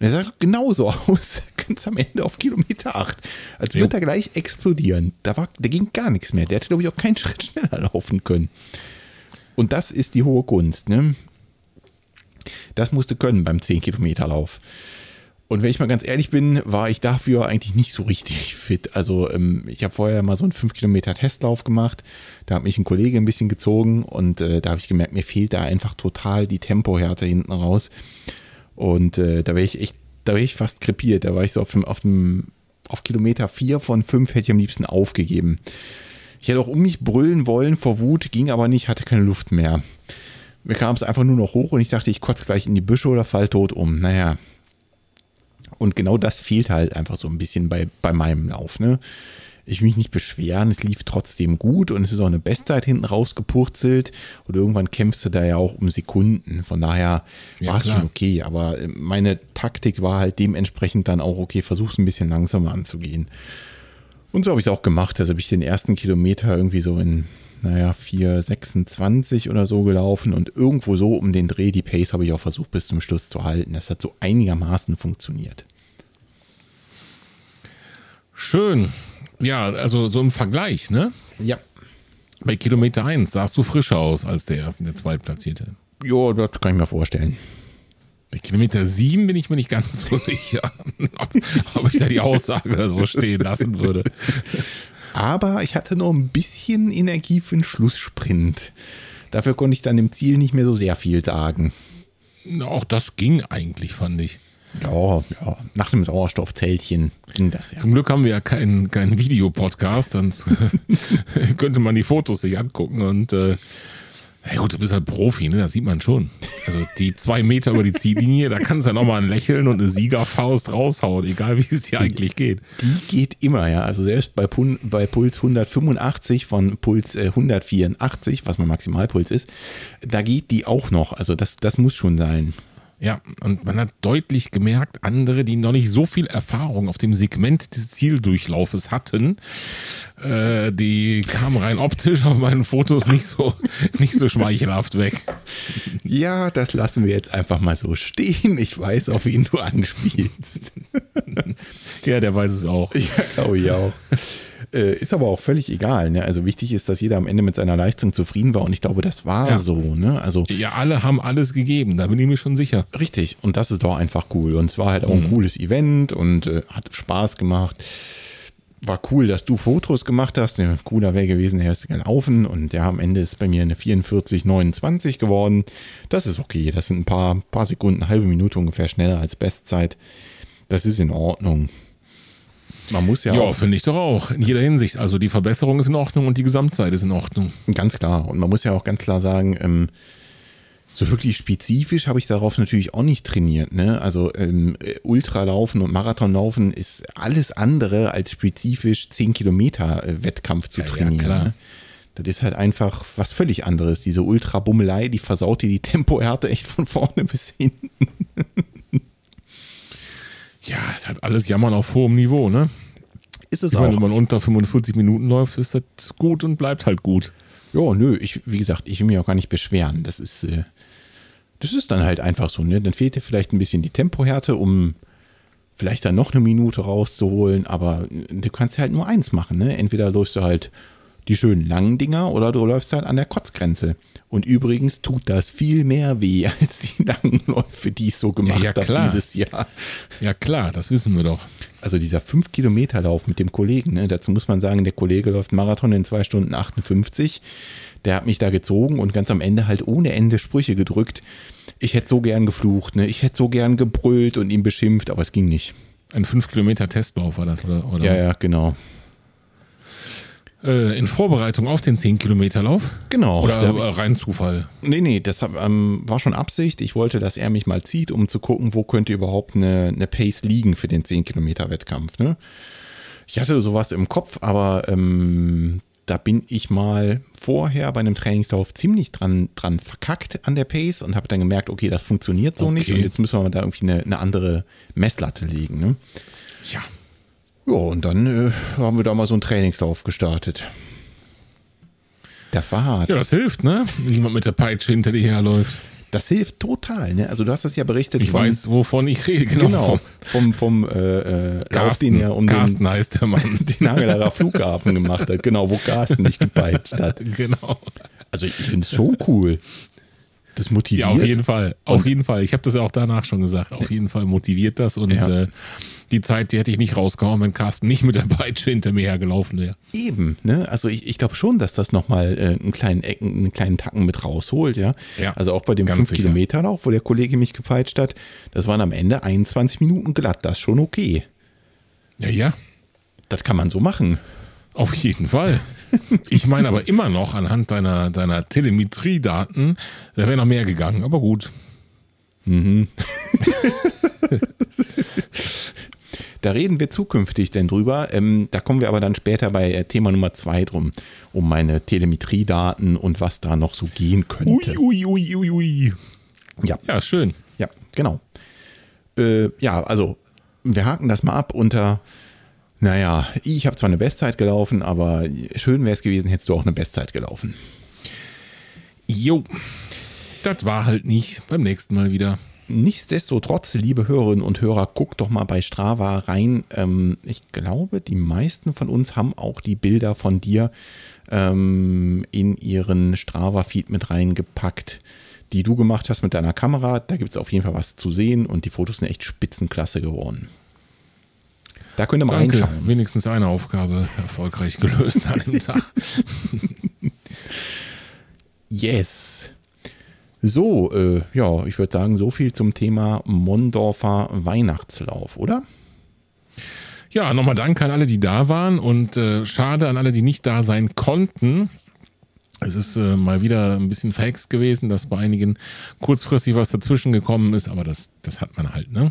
er sah genauso aus, ganz am Ende auf Kilometer 8. Als würde er gleich explodieren. Da, war, da ging gar nichts mehr. Der hätte, glaube ich, auch keinen Schritt schneller laufen können. Und das ist die hohe Kunst, ne? Das musste können beim 10-Kilometer-Lauf. Und wenn ich mal ganz ehrlich bin, war ich dafür eigentlich nicht so richtig fit. Also ähm, ich habe vorher mal so einen 5-Kilometer-Testlauf gemacht. Da hat mich ein Kollege ein bisschen gezogen und äh, da habe ich gemerkt, mir fehlt da einfach total die Tempohärte hinten raus. Und äh, da wäre ich echt, da wäre ich fast krepiert. Da war ich so auf dem, auf dem, auf Kilometer 4 von 5 hätte ich am liebsten aufgegeben. Ich hätte auch um mich brüllen wollen vor Wut, ging aber nicht, hatte keine Luft mehr. Mir kam es einfach nur noch hoch und ich dachte, ich kotze gleich in die Büsche oder fall tot um. Naja. Und genau das fehlt halt einfach so ein bisschen bei, bei meinem Lauf. Ne? Ich will mich nicht beschweren, es lief trotzdem gut und es ist auch eine Bestzeit hinten rausgepurzelt und irgendwann kämpfst du da ja auch um Sekunden. Von daher Ja, war es schon okay, aber äh, meine Taktik war halt dementsprechend dann auch okay, versuch's ein bisschen langsamer anzugehen. Und so habe ich es auch gemacht. Also habe ich den ersten Kilometer irgendwie so in, naja, 4,26 oder so gelaufen und irgendwo so um den Dreh, die Pace habe ich auch versucht bis zum Schluss zu halten. Das hat so einigermaßen funktioniert. Schön. Ja, also so im Vergleich, ne? Ja. Bei Kilometer 1 sahst du frischer aus als der erste und der zweitplatzierte. Jo, das kann ich mir vorstellen. Bei Kilometer 7 bin ich mir nicht ganz so sicher, ob, ob ich da die Aussage so stehen lassen würde. Aber ich hatte noch ein bisschen Energie für den Schlusssprint. Dafür konnte ich dann im Ziel nicht mehr so sehr viel sagen. Auch das ging eigentlich, fand ich. Ja, ja, nach dem Sauerstoffzeltchen ging das ja. Zum Glück haben wir ja keinen keinen Videopodcast, sonst könnte man die Fotos sich angucken und äh, ja gut, du bist halt Profi, ne? Das sieht man schon. Also die zwei Meter über die Ziellinie, da kannst du ja nochmal ein Lächeln und eine Siegerfaust raushauen, egal wie es dir eigentlich geht. Die geht immer, ja. Also selbst bei, Pun bei Puls 185 von Puls äh, 184, was mein Maximalpuls ist, da geht die auch noch. Also das, das muss schon sein. Ja, und man hat deutlich gemerkt, andere, die noch nicht so viel Erfahrung auf dem Segment des Zieldurchlaufes hatten, äh, die kamen rein optisch auf meinen Fotos nicht so, nicht so schmeichelhaft weg. Ja, das lassen wir jetzt einfach mal so stehen. Ich weiß, auf wen du anspielst. Ja, der weiß es auch. ja, glaube ich auch. Äh, ist aber auch völlig egal. Ne? Also wichtig ist, dass jeder am Ende mit seiner Leistung zufrieden war und ich glaube, das war Ja. so. Ne? Also Ja, alle haben alles gegeben, da bin ich mir schon sicher. Richtig, und das ist doch einfach cool. Und es war halt auch ein cooles Event und äh, hat Spaß gemacht. War cool, dass du Fotos gemacht hast. Ja, cooler wäre gewesen, er ist gelaufen und ja, am Ende ist bei mir eine 44,29 geworden. Das ist okay. Das sind ein paar, paar Sekunden, halbe Minute ungefähr schneller als Bestzeit. Das ist in Ordnung. Man muss ja, Ja, finde ich doch auch. In jeder Hinsicht. Also die Verbesserung ist in Ordnung und die Gesamtzeit ist in Ordnung. Ganz klar. Und man muss ja auch ganz klar sagen, ähm, so wirklich spezifisch habe ich darauf natürlich auch nicht trainiert. Ne? Also ähm, Ultralaufen und Marathonlaufen ist alles andere als spezifisch 10 Kilometer äh, Wettkampf zu Ja, ja, trainieren. klar. ne? Das ist halt einfach was völlig anderes. Diese Ultrabummelei, die versaut dir die Tempohärte echt von vorne bis hinten. Ja, es hat alles Jammern auf hohem Niveau, ne? Ist es Ich meine, auch. wenn man unter 45 Minuten läuft, ist das gut und bleibt halt gut. Ja, nö, ich, wie gesagt, ich will mich auch gar nicht beschweren. Das ist, äh, das ist dann halt einfach so, ne? Dann fehlt dir vielleicht ein bisschen die Tempohärte, um vielleicht dann noch eine Minute rauszuholen, aber du kannst ja halt nur eins machen, ne? Entweder läufst du halt die schönen langen Dinger oder du läufst halt an der Kotzgrenze. Und übrigens tut das viel mehr weh als die langen Läufe, die ich so gemacht ja, habe klar. dieses Jahr. Ja, klar, das wissen wir doch. Also dieser 5-Kilometer-Lauf mit dem Kollegen, ne, dazu muss man sagen, der Kollege läuft Marathon in 2 Stunden 58. Der hat mich da gezogen und ganz am Ende halt ohne Ende Sprüche gedrückt. Ich hätte so gern geflucht, ne? ich hätte so gern gebrüllt und ihn beschimpft, aber es ging nicht. Ein 5 Kilometer Testlauf war das, oder? oder Ja, was? ja, genau. Äh, in Vorbereitung auf den 10 Kilometer Lauf? Genau. Oder äh, rein Zufall? Nee, nee, das hab, ähm, war schon Absicht. Ich wollte, dass er mich mal zieht, um zu gucken, wo könnte überhaupt eine, eine Pace liegen für den 10-Kilometer-Wettkampf. Ne? Ich hatte sowas im Kopf, aber ähm, da bin ich mal vorher bei einem Trainingslauf ziemlich dran, dran verkackt an der Pace und habe dann gemerkt, okay, das funktioniert so Okay. nicht und jetzt müssen wir da irgendwie eine, eine andere Messlatte legen. Ne? Ja. Ja, und dann äh, haben wir da mal so einen Trainingslauf gestartet. Das war hart. Ja, das hilft, ne? Niemand mit der Peitsche hinter dir herläuft. Das hilft total. Ne? Also du hast das ja berichtet. Ich von- weiß, wovon ich rede. Genau. Genau, Vom vom, vom äh, äh, Lauf, Carsten. den er um Carsten den, heißt der Mann. den Hangelarer Flughafen gemacht hat. Genau, wo Carsten dich gepeitscht hat. genau. Also ich finde es schon cool. Das motiviert. Ja, auf jeden Fall. Auf Und- jeden Fall. Ich habe das ja auch danach schon gesagt. Auf jeden Fall motiviert das und Ja. äh, die Zeit, die hätte ich nicht rausgehauen, wenn Carsten nicht mit der Peitsche hinter mir hergelaufen wäre. Eben, ne? Also ich, ich glaube schon, dass das nochmal äh, einen kleinen Ecken, einen kleinen Tacken mit rausholt, ja. Ja, also auch bei dem ganz 5 sicher. Kilometer Lauf, wo der Kollege mich gepeitscht hat, das waren am Ende 21 Minuten glatt. Das ist schon okay. Ja, ja. Das kann man so machen. Auf jeden Fall. Ich meine aber immer noch anhand deiner, deiner Telemetriedaten, da wäre noch mehr gegangen, aber gut. Da reden wir zukünftig denn drüber. Ähm, da kommen wir aber dann später bei äh, Thema Nummer zwei drum, um meine Telemetriedaten und was da noch so gehen könnte. Ui, ui, ui, ui. Ja, Ja, schön. ja, genau. Äh, ja, also wir haken das mal ab unter, naja, ich habe zwar eine Bestzeit gelaufen, aber schön wäre es gewesen, hättest du auch eine Bestzeit gelaufen. Jo. Das war halt nicht. Beim nächsten Mal wieder. Nichtsdestotrotz, liebe Hörerinnen und Hörer, guckt doch mal bei Strava rein. Ähm, ich glaube, die meisten von uns haben auch die Bilder von dir ähm, in ihren Strava-Feed mit reingepackt, die du gemacht hast mit deiner Kamera. Da gibt es auf jeden Fall was zu sehen und die Fotos sind echt spitzenklasse geworden. Da könnt ihr mal Danke. reinschauen. Wenigstens eine Aufgabe erfolgreich gelöst an dem Tag. Yes. So, äh, ja, ich würde sagen, so viel zum Thema Mondorfer Weihnachtslauf, oder? Ja, nochmal Dank an alle, die da waren und äh, schade an alle, die nicht da sein konnten. Es ist äh, mal wieder ein bisschen verhext gewesen, dass bei einigen kurzfristig was dazwischen gekommen ist, aber das, das hat man halt, ne?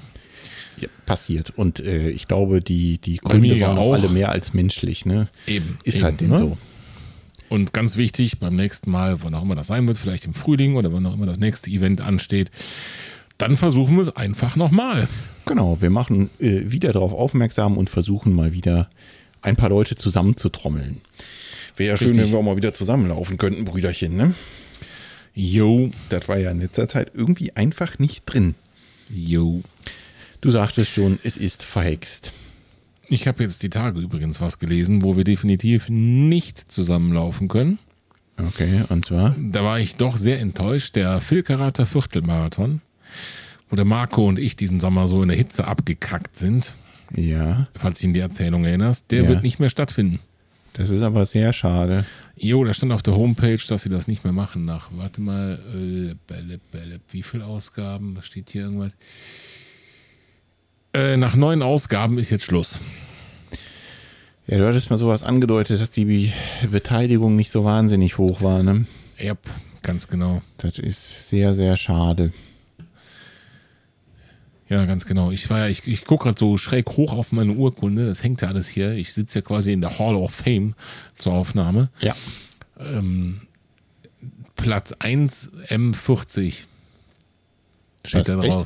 Ja, passiert. Und äh, ich glaube, die, die Gründe waren auch alle mehr als menschlich. Ne? Eben. Ist eben, halt denn ne? so. Und ganz wichtig, beim nächsten Mal, wann auch immer das sein wird, vielleicht im Frühling oder wann auch immer das nächste Event ansteht, dann versuchen wir es einfach nochmal. Genau, wir machen äh, wieder darauf aufmerksam und versuchen mal wieder ein paar Leute zusammenzutrommeln. Wäre ja schön, Richtig. wenn wir auch mal wieder zusammenlaufen könnten, Brüderchen. Ne? Jo, Das war ja in letzter Zeit irgendwie einfach nicht drin. jo. Du sagtest schon, es ist verhext. Ich habe jetzt die Tage übrigens was gelesen, wo wir definitiv nicht zusammenlaufen können. Okay, und zwar? Da war ich doch sehr enttäuscht. Der Filkerater Viertelmarathon, wo der Marco und ich diesen Sommer so in der Hitze abgekackt sind, Ja, falls du dich in die Erzählung erinnerst, der Ja. wird nicht mehr stattfinden. das ist aber sehr schade. Jo, da stand auf der Homepage, dass sie das nicht mehr machen nach, warte mal, äh, wie viele Ausgaben? Was steht hier irgendwas? Äh, nach neun Ausgaben ist jetzt Schluss. Ja, du hattest mal sowas angedeutet, dass die Beteiligung nicht so wahnsinnig hoch war, ne? Ja, ganz genau. Das ist sehr, sehr schade. Ja, ganz genau. Ich war ja, ich, ich gucke gerade so schräg hoch auf meine Urkunde. Das hängt ja alles hier. Ich sitze ja quasi in der Hall of Fame zur Aufnahme. Ja. Ähm, Platz 1 M40 steht Was, da echt?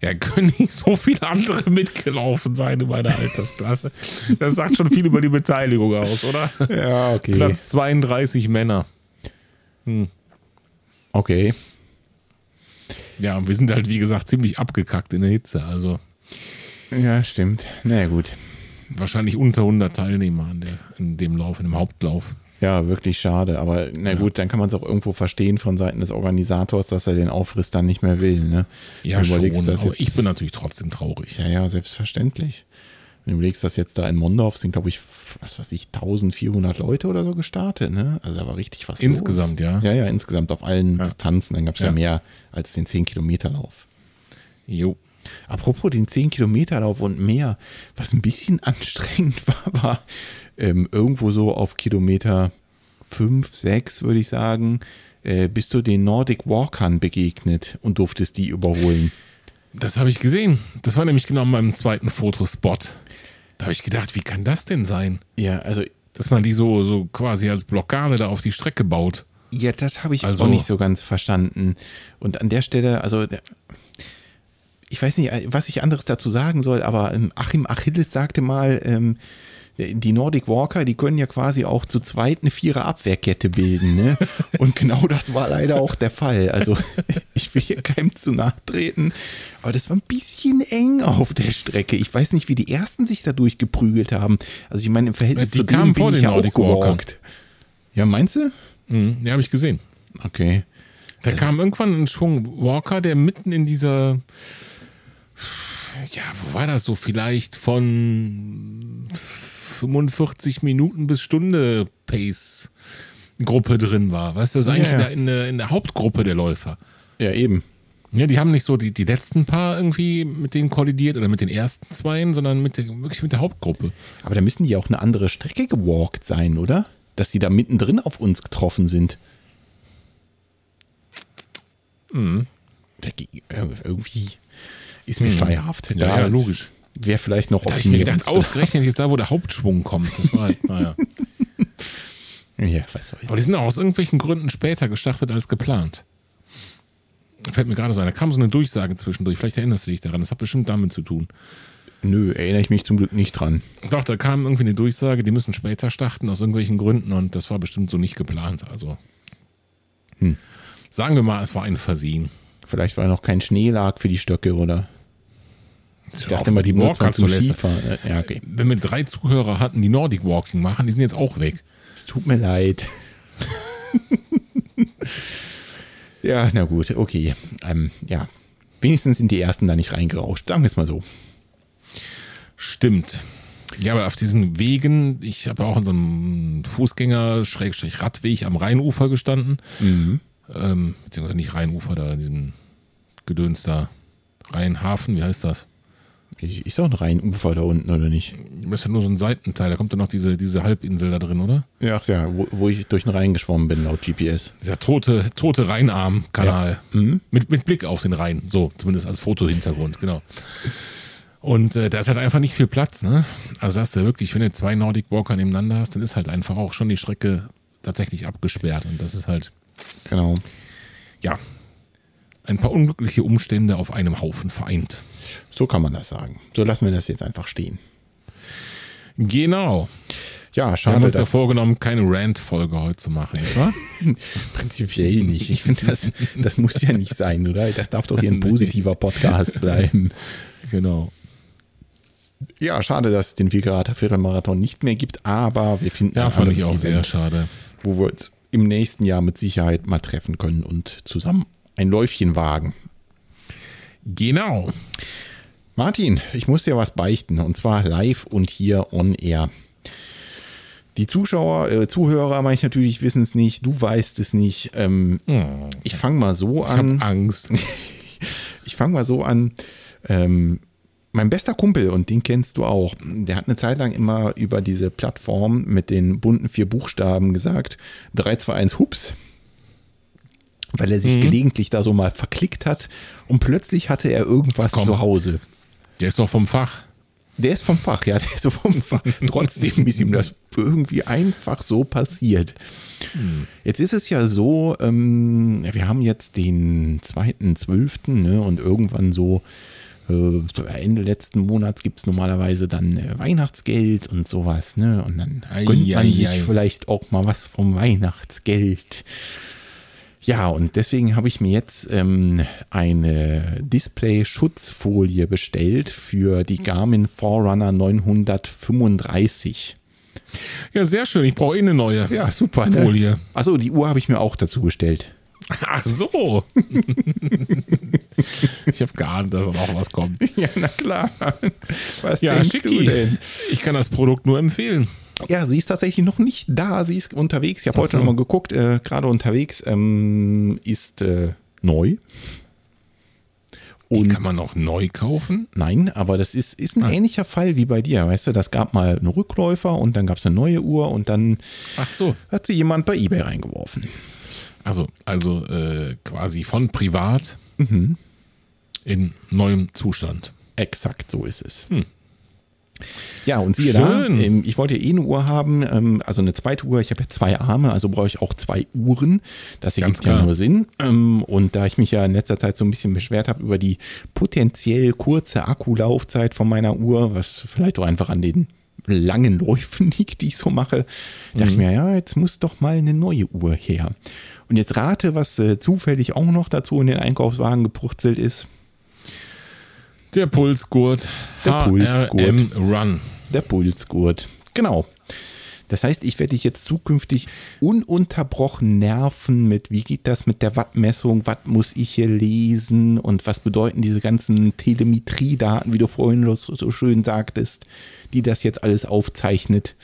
Ja, können nicht so viele andere mitgelaufen sein in meiner Altersklasse. Das sagt schon viel über die Beteiligung aus, oder? Ja, okay. Platz 32 Männer. Okay. Ja, und wir sind halt, wie gesagt, ziemlich abgekackt in der Hitze. Also Ja, stimmt. Na ja, gut. wahrscheinlich unter 100 Teilnehmer an der, in dem Lauf, in dem Hauptlauf. Ja, wirklich schade. Aber na gut, dann kann man es auch irgendwo verstehen von Seiten des Organisators, dass er den Aufriss dann nicht mehr will. Ne? Ja, schon. Aber jetzt- ich bin natürlich trotzdem traurig. Ja, ja, selbstverständlich. Wenn du überlegst, dass jetzt da in Mondorf sind, glaube ich, was weiß ich, 1400 Leute oder so gestartet, ne? Also da war richtig was Insgesamt, los. ja. Ja, ja, insgesamt auf allen Distanzen. Dann gab es ja. Ja. mehr als den 10-Kilometer-Lauf. Jo. Apropos den 10-Kilometer-Lauf und mehr, was ein bisschen anstrengend war, war ähm, irgendwo so auf Kilometer 5, 6, würde ich sagen, äh, bist du den Nordic Walkern begegnet und durftest die überholen. Das habe ich gesehen. Das war nämlich genau in meinem zweiten Fotospot. Da habe ich gedacht, wie kann das denn sein? Ja, also Dass man die so, so quasi als Blockade da auf die Strecke baut. Ja, das habe ich Also- auch nicht so ganz verstanden. Und an der Stelle, also ich weiß nicht, was ich anderes dazu sagen soll, aber ähm, Achim Achilles sagte mal, ähm, die Nordic Walker, die können ja quasi auch zu zweit eine vierer Abwehrkette bilden. Ne? Und genau das war leider auch der Fall. Also ich will hier keinem zu nachtreten, aber das war ein bisschen eng auf der Strecke. Ich weiß nicht, wie die Ersten sich da durchgeprügelt haben. Also ich meine, im Verhältnis Die zu denen bin vor ich ja auch gewalkt. Ja, meinst du? Mhm, ja, habe ich gesehen. Okay. Da kam irgendwann ein Schwung Walker, der mitten in dieser, ja, wo war das so? Vielleicht von 45 Minuten bis Stunde Pace Gruppe drin war. Weißt du, das ist eigentlich Ja, ja. In, der, in, der, Hauptgruppe der Läufer. Ja, eben. Ja, die haben nicht so die, die letzten paar irgendwie mit denen kollidiert oder mit den ersten zweien, sondern mit der, wirklich mit der Hauptgruppe. Aber da müssen die auch eine andere Strecke gewalkt sein, oder? Dass die da mittendrin auf uns getroffen sind. Da ging- äh, irgendwie ist mir schleierhaft. Ja, ja, logisch. Wäre vielleicht noch Da ich mir gedacht, ausgerechnet jetzt da, wo der Hauptschwung kommt. Das war halt, naja. Ja, was soll ich. Aber die sind auch aus irgendwelchen Gründen später gestartet als geplant. Fällt mir gerade so ein. Da kam so eine Durchsage zwischendurch. Vielleicht erinnerst du dich daran. Das hat bestimmt damit zu tun. Nö, erinnere ich mich zum Glück nicht dran. Doch, da kam irgendwie eine Durchsage, die müssen später starten aus irgendwelchen Gründen und das war bestimmt so nicht geplant. Also sagen wir mal, es war ein Versehen. Vielleicht war noch kein Schnee lag für die Stöcke, oder? Ich dachte immer, die man Walker zum. Skifahren. Äh, Ja, okay. Wenn wir drei Zuhörer hatten, die Nordic Walking machen, die sind jetzt auch weg. Es tut mir leid. ja, na gut, okay. Ähm, ja. Wenigstens sind die ersten da nicht reingerauscht. Sagen wir es mal so. Stimmt. Ja, aber auf diesen Wegen, ich habe auch in so einem Fußgänger-Radweg am Rheinufer gestanden. Ähm, beziehungsweise nicht Rheinufer, da in diesem Gedöns da. Rheinhafen, wie heißt das? Ich, ist doch ein Rheinufer da unten, oder nicht? Das ist ja nur so ein Seitenteil, da kommt dann noch diese, diese Halbinsel da drin, oder? Ja, ach ja, wo, wo ich durch den Rhein geschwommen bin, laut GPS. Dieser tote, tote Rheinarm-Kanal. Mit, mit Blick auf den Rhein, so, zumindest als Fotohintergrund, genau. Und äh, da ist halt einfach nicht viel Platz, ne? Also hast du wirklich, wenn du zwei Nordic Walker nebeneinander hast, dann ist halt einfach auch schon die Strecke tatsächlich abgesperrt. Und das ist halt, Genau. ja, ein paar unglückliche Umstände auf einem Haufen vereint. So kann man das sagen. So lassen wir das jetzt einfach stehen. Genau. Ja, Wir haben schade, uns ja vorgenommen, keine Rant-Folge heute zu machen, wahr? prinzipiell nicht. Ich finde, das, das muss ja nicht sein, oder? Das darf doch hier ein positiver Podcast bleiben. genau. Ja, schade, dass es den Vigarater Viertelmarathon nicht mehr gibt, aber wir finden Ja, fand ich auch sehr Event, schade. wo wir uns im nächsten Jahr mit Sicherheit mal treffen können und zusammen ein Läufchen wagen. Genau. Martin, ich muss dir was beichten und zwar live und hier on air. Die Zuschauer, äh, Zuhörer, meine ich natürlich, wissen es nicht, du weißt es nicht. Ähm, ich fange mal so Ich habe an. Angst. Ich fange mal so an. Ähm, mein bester Kumpel, und den kennst du auch, der hat eine Zeit lang immer über diese Plattform mit den bunten vier Buchstaben gesagt, 3, 2, 1, hups. Weil er sich Mhm. gelegentlich da so mal verklickt hat und plötzlich hatte er irgendwas Komm. zu Hause. Der ist doch vom Fach. Der ist vom Fach, ja, der ist so vom Fach. Trotzdem ist ihm das irgendwie einfach so passiert. Jetzt ist es ja so, ähm, wir haben jetzt den 2.12. Ne, und irgendwann so äh, Ende letzten Monats gibt es normalerweise dann äh, Weihnachtsgeld und sowas. Ne, und dann Ei, gönnt man ei, sich ei. vielleicht auch mal was vom Weihnachtsgeld. Ja, und deswegen habe ich mir jetzt ähm, eine Display-Schutzfolie bestellt für die Garmin Forerunner 935. Ja, sehr schön. Ich brauche eh eine neue. Ja, super. Folie. Achso, die Uhr habe ich mir auch dazu bestellt. Ach so. ich habe geahnt, dass da noch was kommt. Ja, na klar. Was Ja, denkst du schicki. denn? Ich kann das Produkt nur empfehlen. Ja, sie ist tatsächlich noch nicht da. Sie ist unterwegs. Ich habe heute so. noch mal geguckt. Äh, Gerade unterwegs ähm, ist äh, neu. Die Und kann man noch neu kaufen. Nein, aber das ist, ist ein Ah. ähnlicher Fall wie bei dir. Weißt du, das gab mal einen Rückläufer und dann gab es eine neue Uhr und dann Ach so. hat sie jemand bei eBay reingeworfen. Also, also äh, quasi von privat Mhm. in neuem Zustand. Exakt so ist es. Hm. Ja, und siehe da, Schön. ähm, ich wollte ja eh eine Uhr haben, ähm, also eine zweite Uhr. Ich habe ja zwei Arme, also brauche ich auch zwei Uhren. Das ergibt ja nur Sinn. Ähm, und da ich mich ja in letzter Zeit so ein bisschen beschwert habe über die potenziell kurze Akkulaufzeit von meiner Uhr, was vielleicht auch einfach an den langen Läufen liegt, die ich so mache, dachte ich Mhm. mir, ja, jetzt muss doch mal eine neue Uhr her. Und jetzt rate, was äh, zufällig auch noch dazu in den Einkaufswagen gepurzelt ist. Der Pulsgurt. Der Pulsgurt. Run. Der Pulsgurt. Genau. Das heißt, ich werde dich jetzt zukünftig ununterbrochen nerven mit, wie geht das mit der Wattmessung, was muss ich hier lesen und was bedeuten diese ganzen Telemetriedaten, wie du vorhin so schön sagtest, die das jetzt alles aufzeichnet.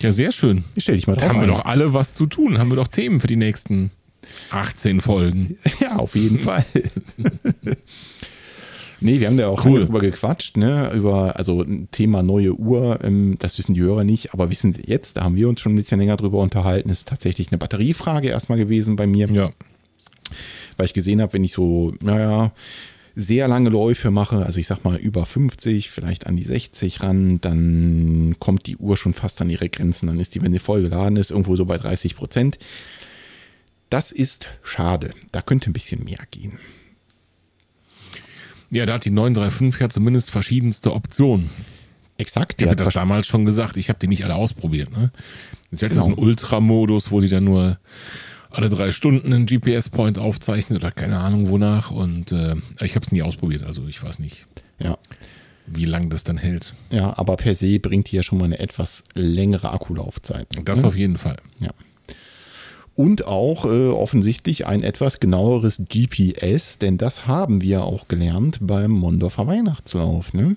Ja, sehr schön. Ich stell dich mal Da drauf haben wir ein. doch alle was zu tun. Haben wir doch Themen für die nächsten 18 Folgen. Ja, auf jeden Fall. nee, wir haben da auch Cool. drüber gequatscht, ne? Über, also ein Thema neue Uhr, ähm, das wissen die Hörer nicht, aber wissen sie jetzt, da haben wir uns schon ein bisschen länger drüber unterhalten. Ist tatsächlich eine Batteriefrage erstmal gewesen bei mir, Ja. weil ich gesehen habe, wenn ich so, naja, sehr lange Läufe mache, also ich sag mal über 50, vielleicht an die 60 ran, dann kommt die Uhr schon fast an ihre Grenzen. Dann ist die, wenn sie voll geladen ist, irgendwo so bei 30 Prozent. Das ist schade. Da könnte ein bisschen mehr gehen. Ja, da hat die 935 ja zumindest verschiedenste Optionen. Exakt. Ich habe hat das damals schon gesagt. Ich habe die nicht alle ausprobiert. Ne? Ich hatte Genau. so einen Ultra-Modus, wo die dann nur alle drei Stunden einen GPS-Point aufzeichnet oder keine Ahnung wonach. Und äh, ich habe es nie ausprobiert. Also ich weiß nicht, ja. wie lange das dann hält. ja, aber per se bringt die ja schon mal eine etwas längere Akkulaufzeit. Das ne? auf jeden Fall. Ja. Und auch äh, offensichtlich ein etwas genaueres GPS, denn das haben wir auch gelernt beim Mondorfer Weihnachtslauf. Ne?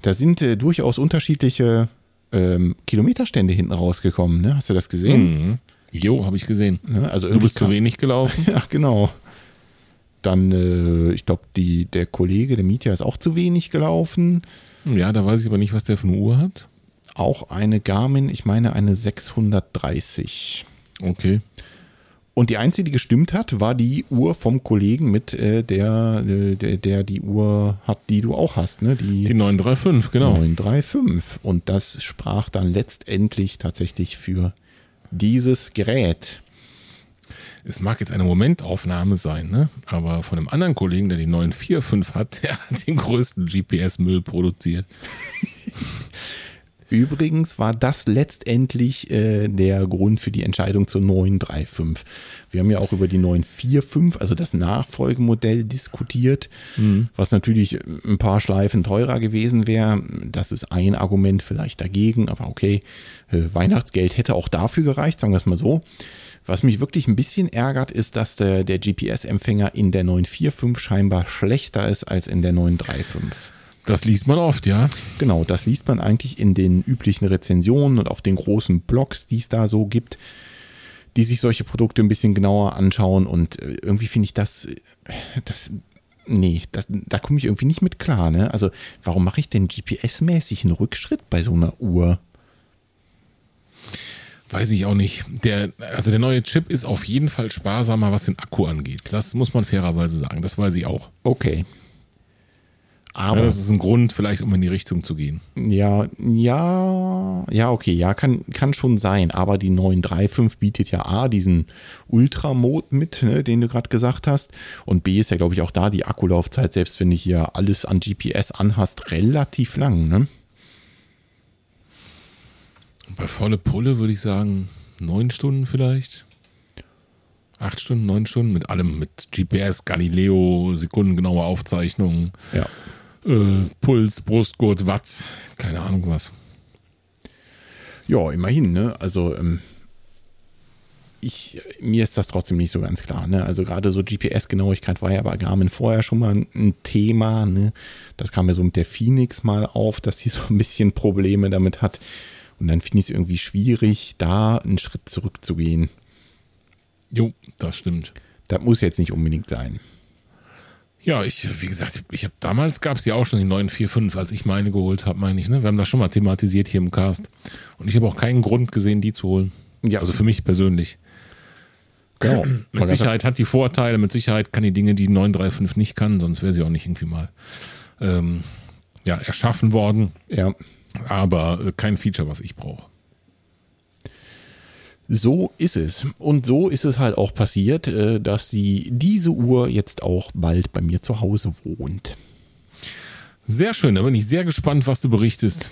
Da sind äh, durchaus unterschiedliche ähm, Kilometerstände hinten rausgekommen. Ne? Hast du das gesehen? Mhm. Jo, habe ich gesehen. Ne? Also Du bist zu wenig gelaufen. Ja, genau. Dann, äh, ich glaube, der Kollege, der Mietja, ist auch zu wenig gelaufen. Ja, da weiß ich aber nicht, was der für eine Uhr hat. Auch eine Garmin, ich meine eine 630. Okay. Und die einzige, die gestimmt hat, war die Uhr vom Kollegen mit äh, der, äh, der, der die Uhr hat, die du auch hast, ne? Die, Die 935, genau. 935. Und das sprach dann letztendlich tatsächlich für dieses Gerät. Es mag jetzt eine Momentaufnahme sein, ne? aber von einem anderen Kollegen, der die 945 hat, der hat den größten GPS-Müll produziert. Übrigens war das letztendlich äh, der Grund für die Entscheidung zur 935. Wir haben ja auch über die 945, also das Nachfolgemodell, diskutiert, was natürlich ein paar Schleifen teurer gewesen wäre. Das ist ein Argument vielleicht dagegen, aber okay, äh, Weihnachtsgeld hätte auch dafür gereicht, sagen wir es mal so. Was mich wirklich ein bisschen ärgert, ist, dass der, der GPS-Empfänger in der 945 scheinbar schlechter ist als in der 935. Das liest man oft, ja. Genau, das liest man eigentlich in den üblichen Rezensionen und auf den großen Blogs, die es da so gibt, die sich solche Produkte ein bisschen genauer anschauen. Und äh, irgendwie finde ich das, äh, das nee, das, da komme ich irgendwie nicht mit klar. Ne? Also, warum mache ich denn GPS-mäßig einen Rückschritt bei so einer Uhr? Weiß ich auch nicht. Der, also der neue Chip ist auf jeden Fall sparsamer, was den Akku angeht. Das muss man fairerweise sagen. Das weiß ich auch. Okay. Aber ja, das ist ein Grund, vielleicht um in die Richtung zu gehen. Ja, ja, ja, okay, ja, kann, kann schon sein. Aber die 935 bietet ja A, diesen Ultra-Mode mit, ne, den du gerade gesagt hast. Und B ist ja, glaube ich, auch da die Akkulaufzeit, selbst wenn du hier alles an GPS anhast, relativ lang, ne? Bei volle Pulle würde ich sagen, neun Stunden vielleicht. Acht Stunden, neun Stunden mit allem, mit GPS, Galileo, sekundengenaue Aufzeichnungen. Ja. Äh, Puls, Brustgurt, Watt, keine Ahnung was. Ja, immerhin, ne? Also, ähm, ich, mir ist das trotzdem nicht so ganz klar. Ne? Also gerade so GPS-Genauigkeit war ja bei Garmin vorher schon mal ein Thema. Ne? Das kam ja so mit der Phoenix mal auf, dass sie so ein bisschen Probleme damit hat. Und dann finde ich es irgendwie schwierig, da einen Schritt zurückzugehen. Jo, das stimmt. Das muss jetzt nicht unbedingt sein. Ja, ich, wie gesagt, ich habe damals gab es ja auch schon die 945, als ich meine geholt habe, meine ich. Ne? Wir haben das schon mal thematisiert hier im Cast. Und ich habe auch keinen Grund gesehen, die zu holen. Ja. Also für mich persönlich. Genau. mit Sicherheit hat die Vorteile, mit Sicherheit kann die Dinge, die 935 nicht kann, sonst wäre sie auch nicht irgendwie mal ähm, ja, erschaffen worden. Ja aber äh, kein Feature, was ich brauche. So ist es. Und so ist es halt auch passiert, äh, dass sie diese Uhr jetzt auch bald bei mir zu Hause wohnt. Sehr schön, da bin ich sehr gespannt, was du berichtest.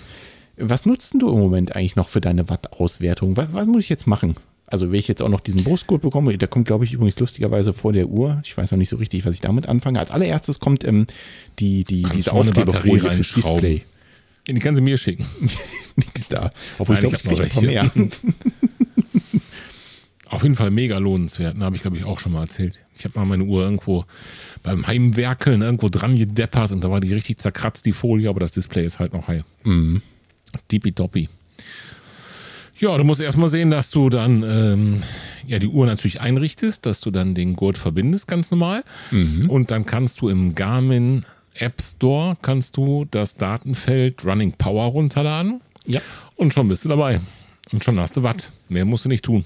Was nutzt du im Moment eigentlich noch für deine Watt-Auswertung? Was, was, muss ich jetzt machen? Also, wenn ich jetzt auch noch diesen Brustgurt bekomme, der kommt, glaube ich, übrigens lustigerweise vor der Uhr. Ich weiß noch nicht so richtig, was ich damit anfange. Als allererstes kommt ähm, die, die, diese Aufkleberfolie fürs Display. Die kann sie mir schicken. Nichts da. Obwohl Nein, ich glaube, ich, ich mehr. Auf jeden Fall mega lohnenswert. Habe ich, glaube ich, auch schon mal erzählt. Ich habe mal meine Uhr irgendwo beim Heimwerkeln irgendwo dran gedeppert und da war die richtig zerkratzt, die Folie, aber das Display ist halt noch heil. Mhm. Tippitoppi. Ja, du musst erstmal sehen, dass du dann ähm, ja die Uhr natürlich einrichtest, dass du dann den Gurt verbindest, ganz normal. Mhm. Und dann kannst du im Garmin App Store kannst du das Datenfeld Running Power runterladen. Ja. Und schon bist du dabei. Und schon hast du Watt. Mehr musst du nicht tun.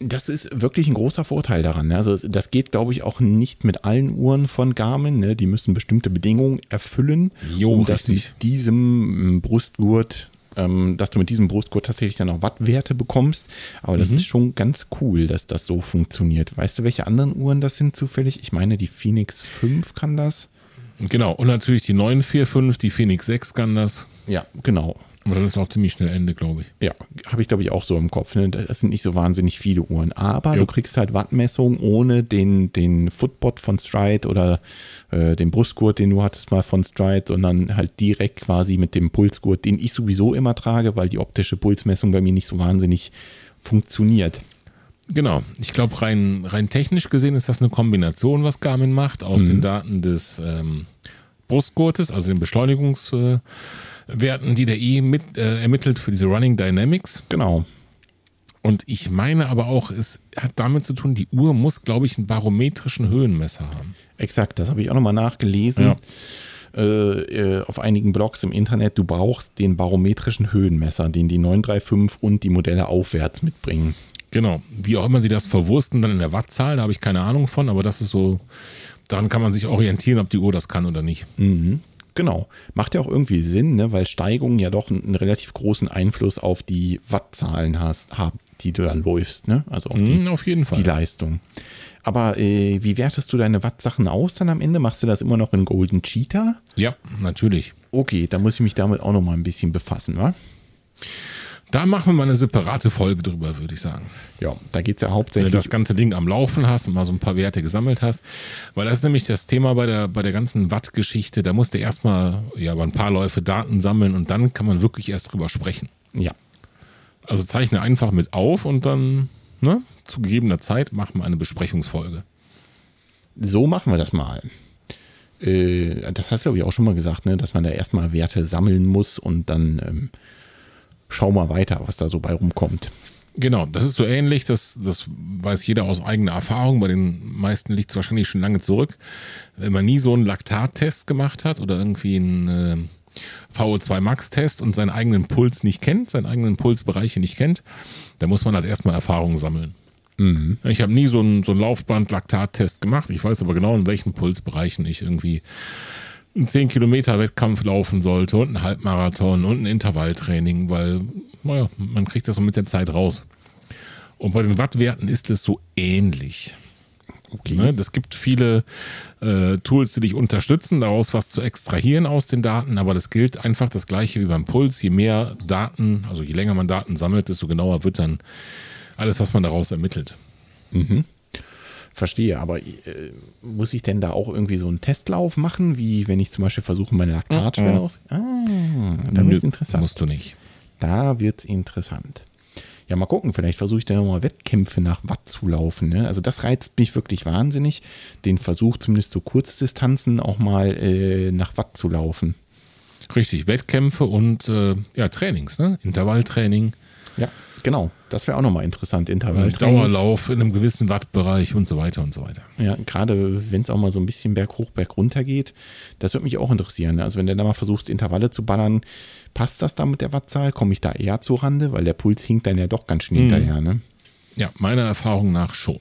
Das ist wirklich ein großer Vorteil daran. Ne? Also das geht, glaube ich, auch nicht mit allen Uhren von Garmin. Ne? Die müssen bestimmte Bedingungen erfüllen, jo, um das mit diesem ähm, Brustgurt, ähm, dass du mit diesem Brustgurt tatsächlich dann auch Wattwerte bekommst. Aber das mhm. ist schon ganz cool, dass das so funktioniert. Weißt du, welche anderen Uhren das sind zufällig? Ich meine, die Phoenix 5 kann das. Genau, und natürlich die 945, die Phoenix 6 kann das. Ja, genau. Aber dann ist auch ziemlich schnell Ende, glaube ich. Ja, habe ich glaube ich auch so im Kopf. Ne? Das sind nicht so wahnsinnig viele Uhren. Aber jo. du kriegst halt Wattmessung ohne den, den Footbot von Stride oder äh, den Brustgurt, den du hattest mal von Stride, sondern halt direkt quasi mit dem Pulsgurt, den ich sowieso immer trage, weil die optische Pulsmessung bei mir nicht so wahnsinnig funktioniert. Genau. Ich glaube, rein, rein technisch gesehen ist das eine Kombination, was Garmin macht, aus mhm. den Daten des ähm, Brustgurtes, also den Beschleunigungswerten, äh, die der E mit, äh, ermittelt für diese Running Dynamics. Genau. Und ich meine aber auch, es hat damit zu tun, die Uhr muss, glaube ich, einen barometrischen Höhenmesser haben. Exakt, das habe ich auch nochmal nachgelesen. Ja. Äh, äh, auf einigen Blogs im Internet, du brauchst den barometrischen Höhenmesser, den die 935 und die Modelle aufwärts mitbringen. Genau. Wie auch immer sie das verwursten dann in der Wattzahl, da habe ich keine Ahnung von, aber das ist so, daran kann man sich orientieren, ob die Uhr das kann oder nicht. Mhm. Genau. Macht ja auch irgendwie Sinn, ne? weil Steigungen ja doch einen relativ großen Einfluss auf die Wattzahlen hast, haben, die du dann läufst, ne? Also auf, die, mhm, auf jeden Fall. die Leistung. Aber äh, wie wertest du deine Wattsachen aus dann am Ende? Machst du das immer noch in Golden Cheetah? Ja, natürlich. Okay, da muss ich mich damit auch noch mal ein bisschen befassen, wa? Da machen wir mal eine separate Folge drüber, würde ich sagen. Ja, da geht es ja hauptsächlich. Wenn du das ganze Ding am Laufen hast und mal so ein paar Werte gesammelt hast. Weil das ist nämlich das Thema bei der, bei der ganzen Watt-Geschichte. Da musst du erstmal ja, über ein paar Läufe Daten sammeln und dann kann man wirklich erst drüber sprechen. Ja. Also zeichne einfach mit auf und dann ne, zu gegebener Zeit machen wir eine Besprechungsfolge. So machen wir das mal. Äh, das hast du, glaube ich, auch schon mal gesagt, ne, dass man da erstmal Werte sammeln muss und dann. Ähm schau mal weiter, was da so bei rumkommt. Genau, das ist so ähnlich, das, das weiß jeder aus eigener Erfahrung. Bei den meisten liegt es wahrscheinlich schon lange zurück. Wenn man nie so einen Laktattest gemacht hat oder irgendwie einen äh, VO2 Max-Test und seinen eigenen Puls nicht kennt, seinen eigenen Pulsbereiche nicht kennt, dann muss man halt erstmal Erfahrungen sammeln. Mhm. Ich habe nie so einen, so einen Laufband-Laktattest gemacht. Ich weiß aber genau, in welchen Pulsbereichen ich irgendwie einen 10 Kilometer Wettkampf laufen sollte und einen Halbmarathon und ein Intervalltraining, weil naja, man kriegt das so mit der Zeit raus. Und bei den Wattwerten ist es so ähnlich. Okay. Ne, das gibt viele äh, Tools, die dich unterstützen, daraus was zu extrahieren aus den Daten, aber das gilt einfach das gleiche wie beim Puls. Je mehr Daten, also je länger man Daten sammelt, desto genauer wird dann alles, was man daraus ermittelt. Mhm. Verstehe, aber äh, muss ich denn da auch irgendwie so einen Testlauf machen, wie wenn ich zum Beispiel versuche, meine Laktatschwelle mhm. aus. Ah, da wird es interessant. Musst du nicht. Da wird es interessant. Ja, mal gucken, vielleicht versuche ich da mal Wettkämpfe nach Watt zu laufen. Ne? Also das reizt mich wirklich wahnsinnig, den Versuch zumindest so Kurzdistanzen auch mal äh, nach Watt zu laufen. Richtig, Wettkämpfe und äh, ja, Trainings, ne? Intervalltraining. Ja, genau. Das wäre auch nochmal interessant. Intervalltraining. Dauerlauf in einem gewissen Wattbereich und so weiter und so weiter. Ja, gerade wenn es auch mal so ein bisschen berg hoch, berg runter geht, das würde mich auch interessieren. Also wenn du da mal versuchst, Intervalle zu ballern, passt das da mit der Wattzahl? Komme ich da eher zur Rande? Weil der Puls hinkt dann ja doch ganz schön hm. hinterher, ne? Ja, meiner Erfahrung nach schon.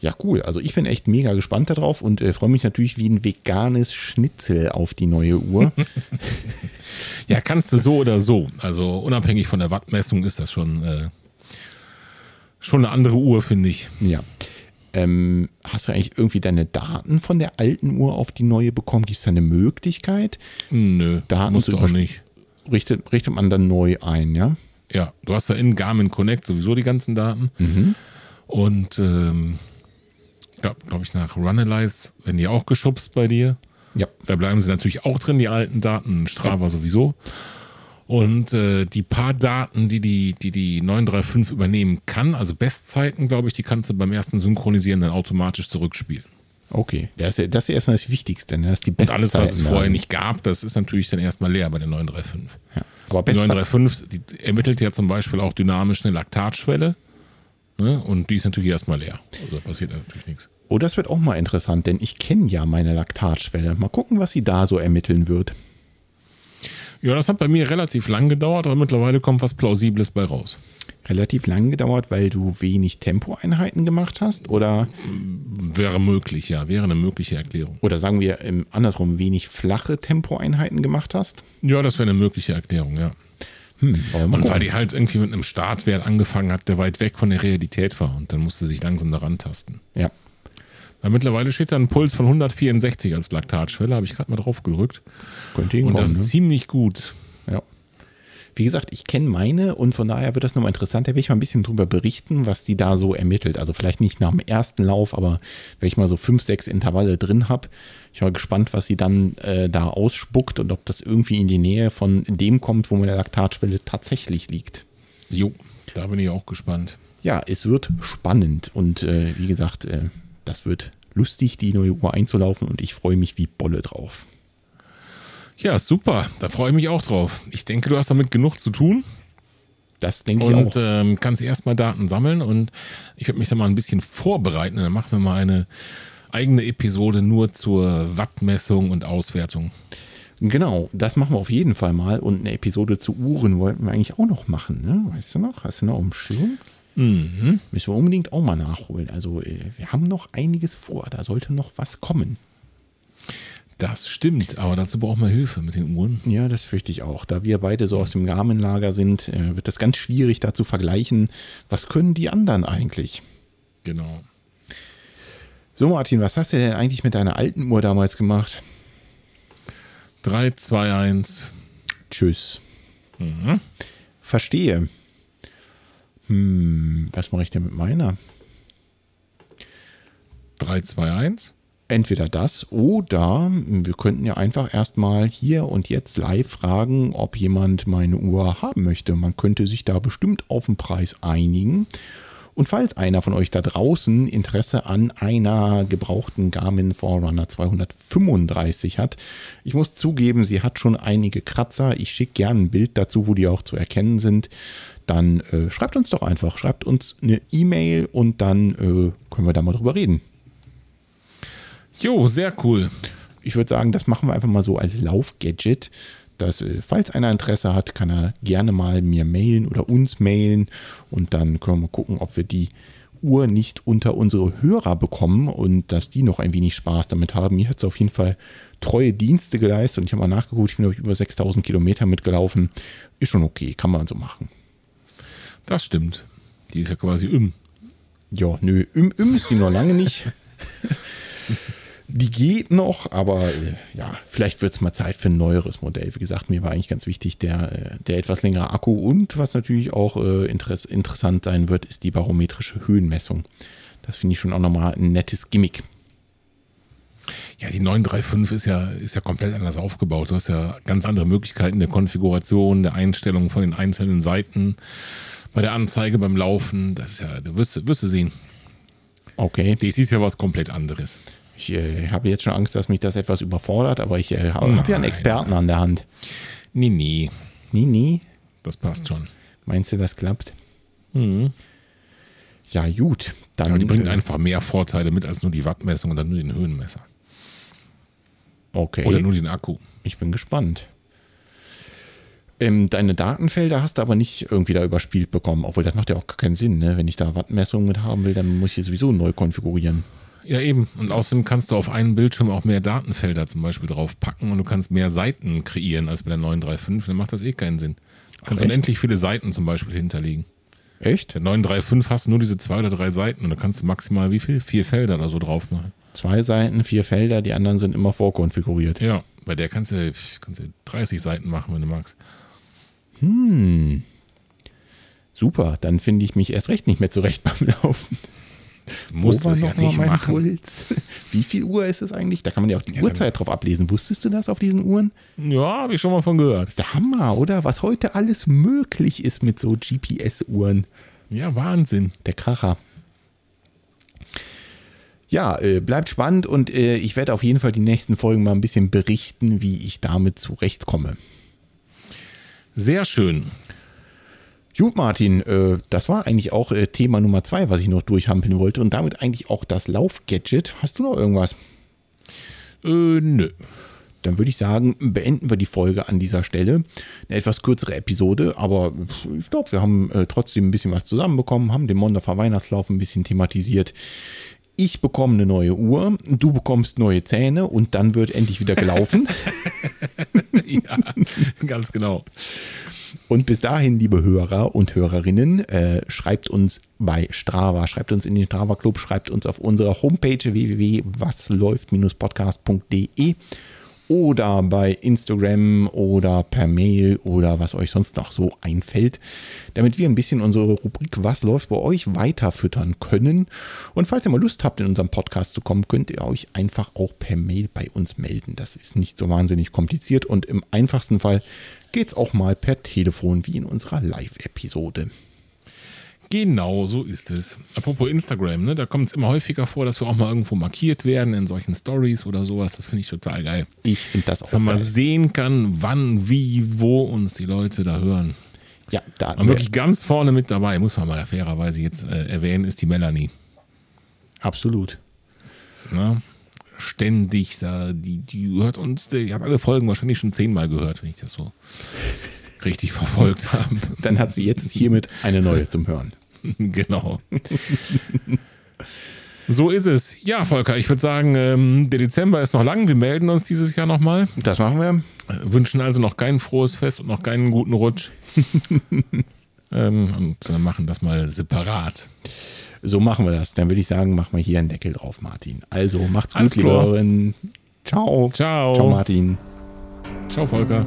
Ja, cool. Also ich bin echt mega gespannt darauf und äh, freue mich natürlich wie ein veganes Schnitzel auf die neue Uhr. ja, kannst du so oder so. Also unabhängig von der Wattmessung ist das schon, äh, schon eine andere Uhr, finde ich. Ja. Ähm, hast du eigentlich irgendwie deine Daten von der alten Uhr auf die neue bekommen? Gibt es da eine Möglichkeit? Nö, Daten musst du auch nicht. Richtet, richtet man dann neu ein, ja? Ja, du hast da in Garmin Connect sowieso die ganzen Daten. Mhm. Und ähm, glaube glaub ich, nach Runalyze werden die auch geschubst bei dir. Ja. Da bleiben sie natürlich auch drin, die alten Daten, Strava ja. sowieso. Und äh, die paar Daten, die die, die die 935 übernehmen kann, also Bestzeiten, glaube ich, die kannst du beim ersten Synchronisieren dann automatisch zurückspielen. Okay, das ist, das ist erstmal das Wichtigste, ne? Das ist die Bestzeiten. Und alles, was es vorher also. nicht gab, das ist natürlich dann erstmal leer bei der 935. Ja. Aber die 935 die ermittelt ja zum Beispiel auch dynamisch eine Laktatschwelle. Ne? Und die ist natürlich erstmal leer. Also passiert natürlich nichts. Oh, das wird auch mal interessant, denn ich kenne ja meine Laktatschwelle. Mal gucken, was sie da so ermitteln wird. Ja, das hat bei mir relativ lang gedauert, aber mittlerweile kommt was Plausibles bei raus. Relativ lang gedauert, weil du wenig Tempoeinheiten gemacht hast, oder? Wäre möglich, ja, wäre eine mögliche Erklärung. Oder sagen wir andersrum, wenig flache Tempoeinheiten gemacht hast? Ja, das wäre eine mögliche Erklärung, ja. Hm, und weil die halt irgendwie mit einem Startwert angefangen hat, der weit weg von der Realität war und dann musste sich langsam daran tasten. Ja. Weil mittlerweile steht da ein Puls von 164 als Laktatschwelle, habe ich gerade mal drauf gedrückt. Könnte und das ist ne? ziemlich gut. Ja. Wie gesagt, ich kenne meine und von daher wird das nochmal interessant. Da will ich mal ein bisschen drüber berichten, was die da so ermittelt. Also vielleicht nicht nach dem ersten Lauf, aber wenn ich mal so fünf, sechs Intervalle drin habe, ich war gespannt, was sie dann äh, da ausspuckt und ob das irgendwie in die Nähe von dem kommt, wo meine Laktatschwelle tatsächlich liegt. Jo, da bin ich auch gespannt. Ja, es wird spannend und äh, wie gesagt, äh, das wird lustig, die neue Uhr einzulaufen und ich freue mich wie Bolle drauf. Ja, super. Da freue ich mich auch drauf. Ich denke, du hast damit genug zu tun. Das denke ich auch. Und ähm, kannst erstmal Daten sammeln und ich werde mich da mal ein bisschen vorbereiten. Dann machen wir mal eine eigene Episode nur zur Wattmessung und Auswertung. Genau, das machen wir auf jeden Fall mal. Und eine Episode zu Uhren wollten wir eigentlich auch noch machen. Ne? Weißt du noch? Hast du noch im Schirm? Mhm. Müssen wir unbedingt auch mal nachholen. Also äh, wir haben noch einiges vor. Da sollte noch was kommen. Das stimmt, aber dazu brauchen wir Hilfe mit den Uhren. Ja, das fürchte ich auch. Da wir beide so aus dem Garmin-Lager sind, äh, wird das ganz schwierig, da zu vergleichen. Was können die anderen eigentlich? Genau. So, Martin, was hast du denn eigentlich mit deiner alten Uhr damals gemacht? 3, 2, 1. Tschüss. Mhm. Verstehe. Hm, was mache ich denn mit meiner? 3, 2, 1. Entweder das oder wir könnten ja einfach erstmal hier und jetzt live fragen, ob jemand meine Uhr haben möchte. Man könnte sich da bestimmt auf den Preis einigen Und falls einer von euch da draußen Interesse an einer gebrauchten Garmin Forerunner 235 hat, ich muss zugeben, sie hat schon einige Kratzer. Ich schicke gerne ein Bild dazu, wo die auch zu erkennen sind. Dann äh, schreibt uns doch einfach, schreibt uns eine E-Mail und dann äh, können wir da mal drüber reden. Jo, sehr cool. Ich würde sagen, das machen wir einfach mal so als Laufgadget dass äh, falls einer Interesse hat, kann er gerne mal mir mailen oder uns mailen und dann können wir gucken, ob wir die Uhr nicht unter unsere Hörer bekommen und dass die noch ein wenig Spaß damit haben. Mir hat es auf jeden Fall treue Dienste geleistet und ich habe mal nachgeguckt, ich bin über 6000 Kilometer mitgelaufen. Ist schon okay, kann man so machen. Das stimmt. Die ist ja quasi im. Ja, nö, im, im ist die noch lange nicht. Die geht noch, aber äh, ja, vielleicht wird es mal Zeit für ein neueres Modell. Wie gesagt, mir war eigentlich ganz wichtig, der, äh, der etwas längere Akku und was natürlich auch äh, interess interessant sein wird, ist die barometrische Höhenmessung. Das finde ich schon auch nochmal ein nettes Gimmick. Ja, die 935 ist ja, ist ja komplett anders aufgebaut. Du hast ja ganz andere Möglichkeiten der Konfiguration, der Einstellung von den einzelnen Seiten, bei der Anzeige, beim Laufen. Das ist ja, du wirst, wirst du sehen. Okay. Das ist ja was komplett anderes. Ich äh, habe jetzt schon Angst, dass mich das etwas überfordert, aber ich äh, habe hab ja einen Experten an der Hand. Nee, nee. Nie, nie. Das passt schon. Meinst du, das klappt? Mhm. Ja, gut. Dann, Aber die bringen äh, einfach mehr Vorteile mit als nur die Wattmessung oder nur den Höhenmesser. Okay. Oder nur den Akku. Ich bin gespannt. Ähm, deine Datenfelder hast du aber nicht irgendwie da überspielt bekommen, obwohl das macht ja auch keinen Sinn. Ne? Wenn ich da Wattmessungen mit haben will, dann muss ich sowieso neu konfigurieren. Ja, eben. Und außerdem kannst du auf einen Bildschirm auch mehr Datenfelder zum Beispiel drauf packen und du kannst mehr Seiten kreieren als bei der 935. Dann macht das eh keinen Sinn. Du kannst Ach, unendlich viele Seiten zum Beispiel hinterlegen. Echt? Der 935 hast nur diese zwei oder drei Seiten und da kannst du maximal wie viel? Vier Felder oder so drauf machen. Zwei Seiten, vier Felder, die anderen sind immer vorkonfiguriert. Ja, bei der kannst du, kannst du 30 Seiten machen, wenn du magst. Super, dann finde ich mich erst recht nicht mehr zurecht beim Laufen. War es ja nicht mein machen. Puls? Wie viel Uhr ist es eigentlich? Da kann man ja auch die Ja, Uhrzeit drauf ablesen. Wusstest du das auf diesen Uhren? Ja, habe ich schon mal von gehört. Das ist der Hammer, oder? Was heute alles möglich ist mit so GPS-Uhren. Ja, Wahnsinn. Der Kracher. Ja, äh, bleibt spannend und äh, ich werde auf jeden Fall die nächsten Folgen mal ein bisschen berichten, wie ich damit zurechtkomme. Sehr schön. Gut, Martin, äh, das war eigentlich auch äh, Thema Nummer zwei, was ich noch durchhampeln wollte und damit eigentlich auch das Laufgadget. Hast du noch irgendwas? Äh, nö. Dann würde ich sagen, beenden wir die Folge an dieser Stelle. Eine etwas kürzere Episode, aber ich glaube, wir haben äh, trotzdem ein bisschen was zusammenbekommen, haben den Mondafer Weihnachtslauf ein bisschen thematisiert. Ich bekomme eine neue Uhr, du bekommst neue Zähne und dann wird endlich wieder gelaufen. ja, ganz genau. Und bis dahin, liebe Hörer und Hörerinnen, äh, schreibt uns bei Strava, schreibt uns in den Strava Club, schreibt uns auf unserer Homepage www.wasläuft-podcast.de oder bei Instagram oder per Mail oder was euch sonst noch so einfällt, damit wir ein bisschen unsere Rubrik Was läuft bei euch weiterfüttern können. Und falls ihr mal Lust habt, in unserem Podcast zu kommen, könnt ihr euch einfach auch per Mail bei uns melden. Das ist nicht so wahnsinnig kompliziert und im einfachsten Fall geht es auch mal per Telefon wie in unserer Live-Episode. Genau, so ist es. Apropos Instagram, ne, da kommt es immer häufiger vor, dass wir auch mal irgendwo markiert werden in solchen Stories oder sowas. Das finde ich total geil. Ich finde das auch Dass man mal sehen kann, wann, wie, wo uns die Leute da hören. Ja, da Und wirklich ganz vorne mit dabei, muss man mal fairerweise jetzt äh, erwähnen, ist die Melanie. absolut. Ne? Ständig, da, die, die hört uns, die hat alle Folgen wahrscheinlich schon zehnmal gehört, wenn ich das so richtig verfolgt habe. Dann hat sie jetzt hiermit eine neue zum Hören. genau. So ist es. Ja, Volker, ich würde sagen, ähm, der Dezember ist noch lang. Wir melden uns dieses Jahr nochmal. Das machen wir. Äh, Wünschen also noch kein frohes Fest und noch keinen guten Rutsch. ähm, und äh, machen das mal separat. So machen wir das. Dann würde ich sagen, machen wir hier einen Deckel drauf, Martin. Also macht's gut, Alles liebe. Hörerinnen. Ciao. Ciao. Ciao, Martin. Ciao, Volker.